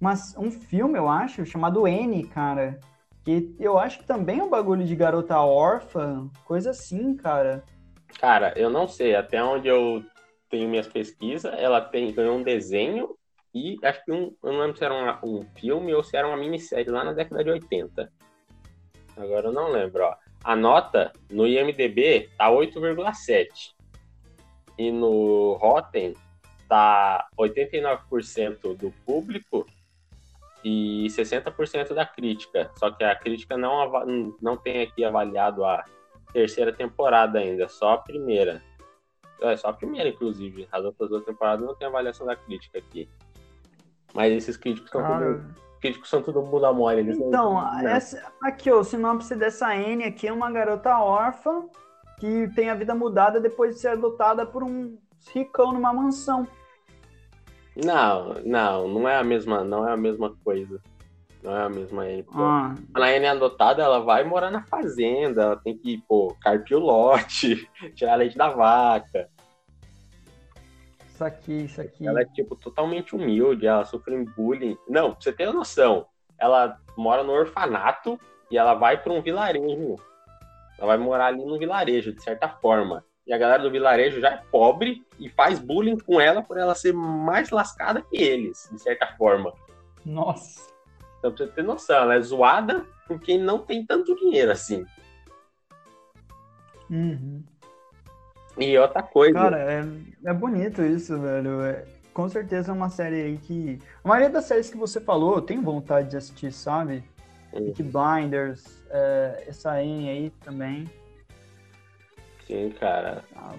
mas um filme, eu acho, chamado N, cara, que eu acho que também é um bagulho de garota órfã, coisa assim, cara. Cara, eu não sei. Até onde eu tenho minhas pesquisas, ela tem, ganhou um desenho e acho que um. Eu não lembro se era uma- um filme ou se era uma minissérie lá na década de 80. Agora eu não lembro, ó. A nota no IMDB tá 8,7. E no Rotten tá 89% do público e 60% da crítica. Só que a crítica não, não tem aqui avaliado a terceira temporada ainda, só a primeira. É só a primeira, inclusive. As outras duas temporadas não tem avaliação da crítica aqui. Mas esses críticos são Cara, tudo, críticos são tudo bunda mole. Eles então, não. essa, aqui, ó, o sinopse dessa N aqui é uma garota órfã que tem a vida mudada depois de ser adotada por um ricão numa mansão. Não, não, não é a mesma, não é a mesma coisa. Não é a mesma N. pô. Ah, Quando a N é adotada, ela vai morar na fazenda, ela tem que, pô, carpir o lote, tirar leite da vaca. Isso aqui, isso aqui. Ela é, tipo, totalmente humilde, ela sofre bullying. Não, pra você ter noção, ela mora no orfanato e ela vai pra um vilarejo. Ela vai morar ali num vilarejo, de certa forma. E a galera do vilarejo já é pobre e faz bullying com ela por ela ser mais lascada que eles, de certa forma. Nossa. Então, pra você ter noção, ela é zoada por quem não tem tanto dinheiro assim. Uhum. E outra coisa, Cara, é, é bonito isso, velho. É, com certeza é uma série aí que. A maioria das séries que você falou, eu tenho vontade de assistir, sabe? Peaky Blinders, é, essa N aí também. sim, cara, tá?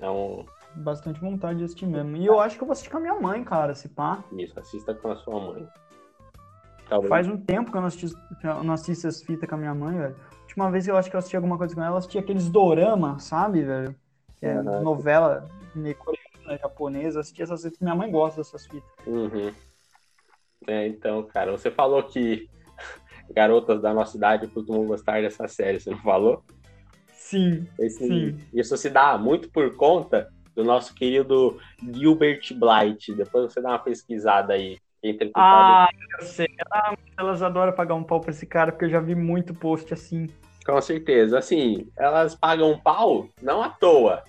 é um. Bastante vontade de assistir mesmo. E eu acho que eu vou assistir com a minha mãe, cara, se pá. Isso, assista com a sua mãe. Talvez Faz um tempo que eu não assisto, eu não assisto essas fitas com a minha mãe, velho. Última vez que eu acho que eu assisti alguma coisa com ela, eu assisti aqueles dorama, sabe, velho? Que é Aham. novela coreana, japonesa. Assisti essas fitas, minha mãe gosta dessas fitas. Uhum. É, então, cara, você falou que garotas da nossa idade costumam gostar dessa série, você não falou? Sim, Esse- Sim. Isso se dá muito por conta do nosso querido Gilbert Blight. Depois você dá uma pesquisada aí. Entre Ah, eu sei. Ah, elas adoram pagar um pau pra esse cara, porque eu já vi muito post assim. Com certeza. Assim, elas pagam pau, não à toa.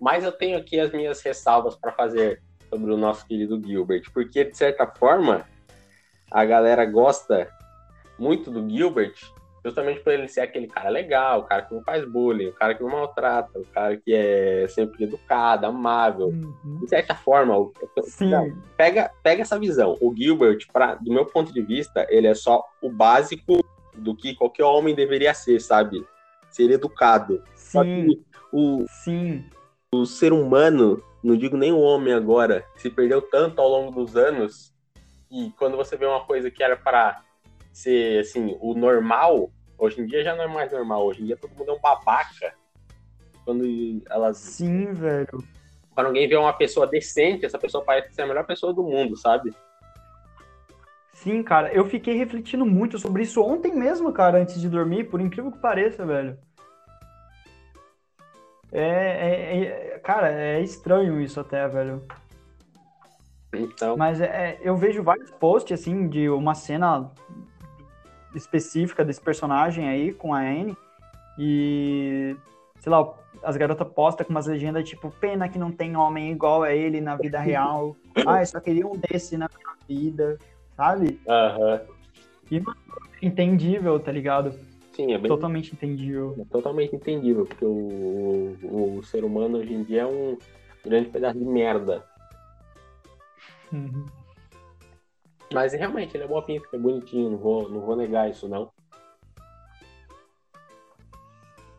Mas eu tenho aqui as minhas ressalvas para fazer sobre o nosso querido Gilbert. Porque, de certa forma, a galera gosta muito do Gilbert justamente por ele ser aquele cara legal, o cara que não faz bullying, o cara que não maltrata, o cara que é sempre educado, amável. Uhum. De certa forma, Sim. pega, pega essa visão. O Gilbert, pra, do meu ponto de vista, ele é só o básico do que qualquer homem deveria ser, sabe? Ser educado. Sim, o, sim. o ser humano, não digo nem o homem agora, se perdeu tanto ao longo dos anos e quando você vê uma coisa que era para ser assim o normal, hoje em dia já não é mais normal. Hoje em dia todo mundo é um babaca. Quando elas, Sim, velho. quando alguém vê uma pessoa decente, essa pessoa parece ser a melhor pessoa do mundo, sabe? Sim, cara, eu fiquei refletindo muito sobre isso ontem mesmo, cara, antes de dormir, por incrível que pareça, velho. É, é- é- cara, é estranho isso até, velho. Então, Mas é, eu vejo vários posts, assim, de uma cena específica desse personagem aí com a Anne. E, sei lá, as garotas postam com umas legendas tipo, pena que não tem homem igual a ele na vida real. Ah, eu só queria um desse na minha vida, sabe? aham. Entendível, tá ligado? sim, é bem Totalmente entendível. é totalmente entendível, porque o, o, o ser humano hoje em dia é um grande pedaço de merda. Uhum. Mas realmente, ele é boa pinta, é bonitinho, não vou, não vou negar isso, não.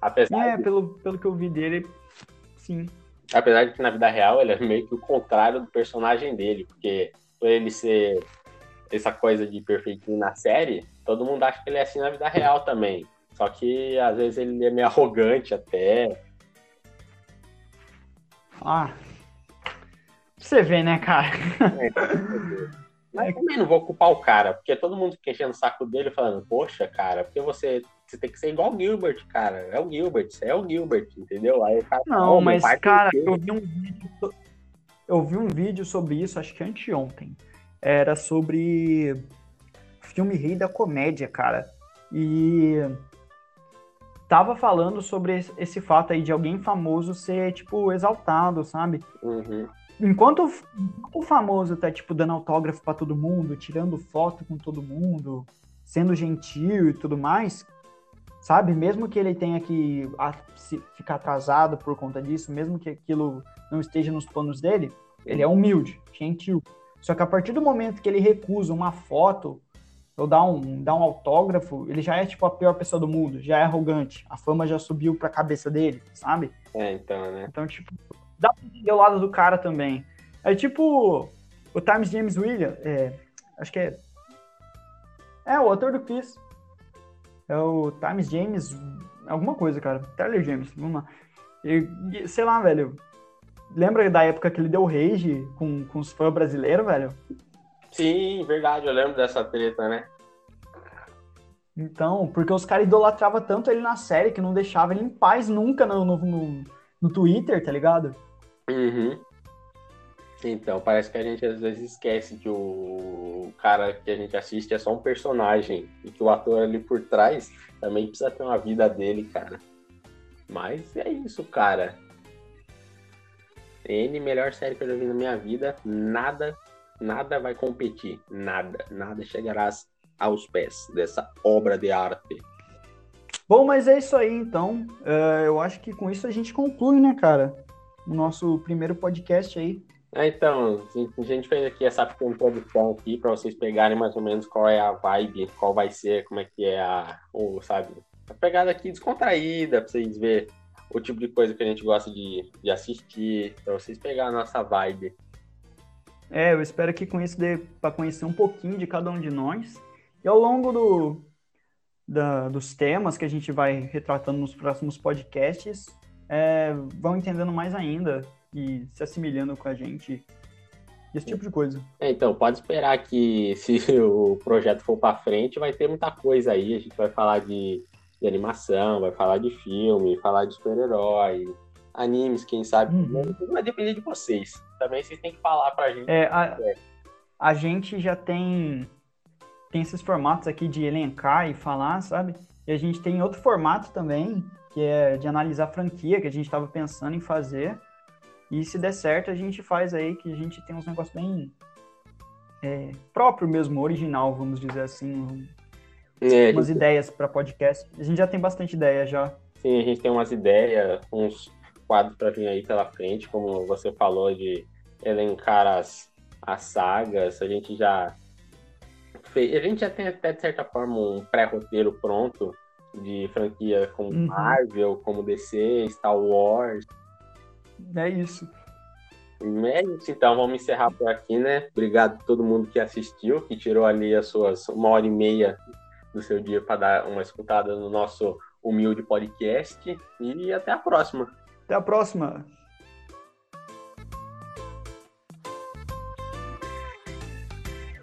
Apesar, É, de, pelo, pelo que eu vi dele, sim. apesar de que na vida real ele é meio que o contrário do personagem dele, porque por ele ser essa coisa de perfeitinho na série, todo mundo acha que ele é assim na vida real também. Só que às vezes ele é meio arrogante até. Ah. Você vê, né, cara? Mas eu também não vou culpar o cara, porque todo mundo fica enchendo o saco dele falando, poxa, cara, porque você, você tem que ser igual o Gilbert, cara. É o Gilbert, você é o Gilbert, entendeu? Aí cara Não, "Oh, meu mas, cara, que ser." eu vi um vídeo. Eu vi um vídeo sobre isso, acho que anteontem. Era sobre filme Rei da Comédia, cara. E tava falando sobre esse- fato aí de alguém famoso ser, tipo, exaltado, sabe? Uhum. Enquanto o- o famoso tá, tipo, dando autógrafo pra todo mundo, tirando foto com todo mundo, sendo gentil e tudo mais, sabe? Mesmo que ele tenha que ficar atrasado por conta disso, mesmo que aquilo não esteja nos planos dele, ele é humilde, gentil. Só que a partir do momento que ele recusa uma foto ou dá um, dá um autógrafo, ele já é, tipo, a pior pessoa do mundo, já é arrogante. A fama já subiu pra cabeça dele, sabe? É, então, né? Então, tipo, dá pra entender o lado do cara também. É tipo o Times James Williams, é, acho que é. É, o ator do Chris. É o Times James, alguma coisa, cara. Tyler James, vamos lá. E, sei lá, velho. Lembra da época que ele deu rage com, com os fãs brasileiros, velho? Sim, verdade, eu lembro dessa treta, né? Então, porque os caras idolatravam tanto ele na série que não deixava ele em paz nunca no, no, no, no Twitter, tá ligado? Uhum. Então, parece que a gente às vezes esquece que o cara que a gente assiste é só um personagem e que o ator ali por trás também precisa ter uma vida dele, cara. Mas é isso, cara. N, melhor série que eu já vi na minha vida, nada, nada vai competir. Nada, nada chegará aos pés dessa obra de arte. Bom, mas é isso aí, então. É, eu acho que com isso a gente conclui, né, cara? O nosso primeiro podcast aí. É, então, a gente fez aqui essa introdução aqui para vocês pegarem mais ou menos qual é a vibe, qual vai ser, como é que é a, o, sabe, a pegada aqui descontraída, para vocês verem o tipo de coisa que a gente gosta de, de assistir, para vocês pegarem a nossa vibe. É, eu espero que com isso dê para conhecer um pouquinho de cada um de nós. E ao longo do, da, dos temas que a gente vai retratando nos próximos podcasts, é, vão entendendo mais ainda e se assimilhando com a gente. Esse tipo de coisa. É, então, pode esperar que se o projeto for para frente, vai ter muita coisa aí. A gente vai falar de, de animação, vai falar de filme, falar de super-herói, animes, quem sabe. Uhum. Tudo vai depender de vocês. Também vocês têm que falar pra gente. É, a, a gente já tem, tem esses formatos aqui de elencar e falar, sabe? E a gente tem outro formato também, que é de analisar franquia, que a gente estava pensando em fazer. E se der certo, a gente faz aí, que a gente tem uns negócios bem é, próprio mesmo, original, vamos dizer assim. É, Umas gente- ideias para podcast. A gente já tem bastante ideia já. Sim, a gente tem umas ideias, uns quadros para vir aí pela frente, como você falou, de elencar as, as sagas. A gente já fez, a gente já tem até de certa forma um pré-roteiro pronto de franquia como Uhum. Marvel, como DC, Star Wars. É isso. É isso, então vamos encerrar por aqui, né? Obrigado a todo mundo que assistiu, que tirou ali as suas uma hora e meia do seu dia para dar uma escutada no nosso humilde podcast. E até a próxima. Até a próxima.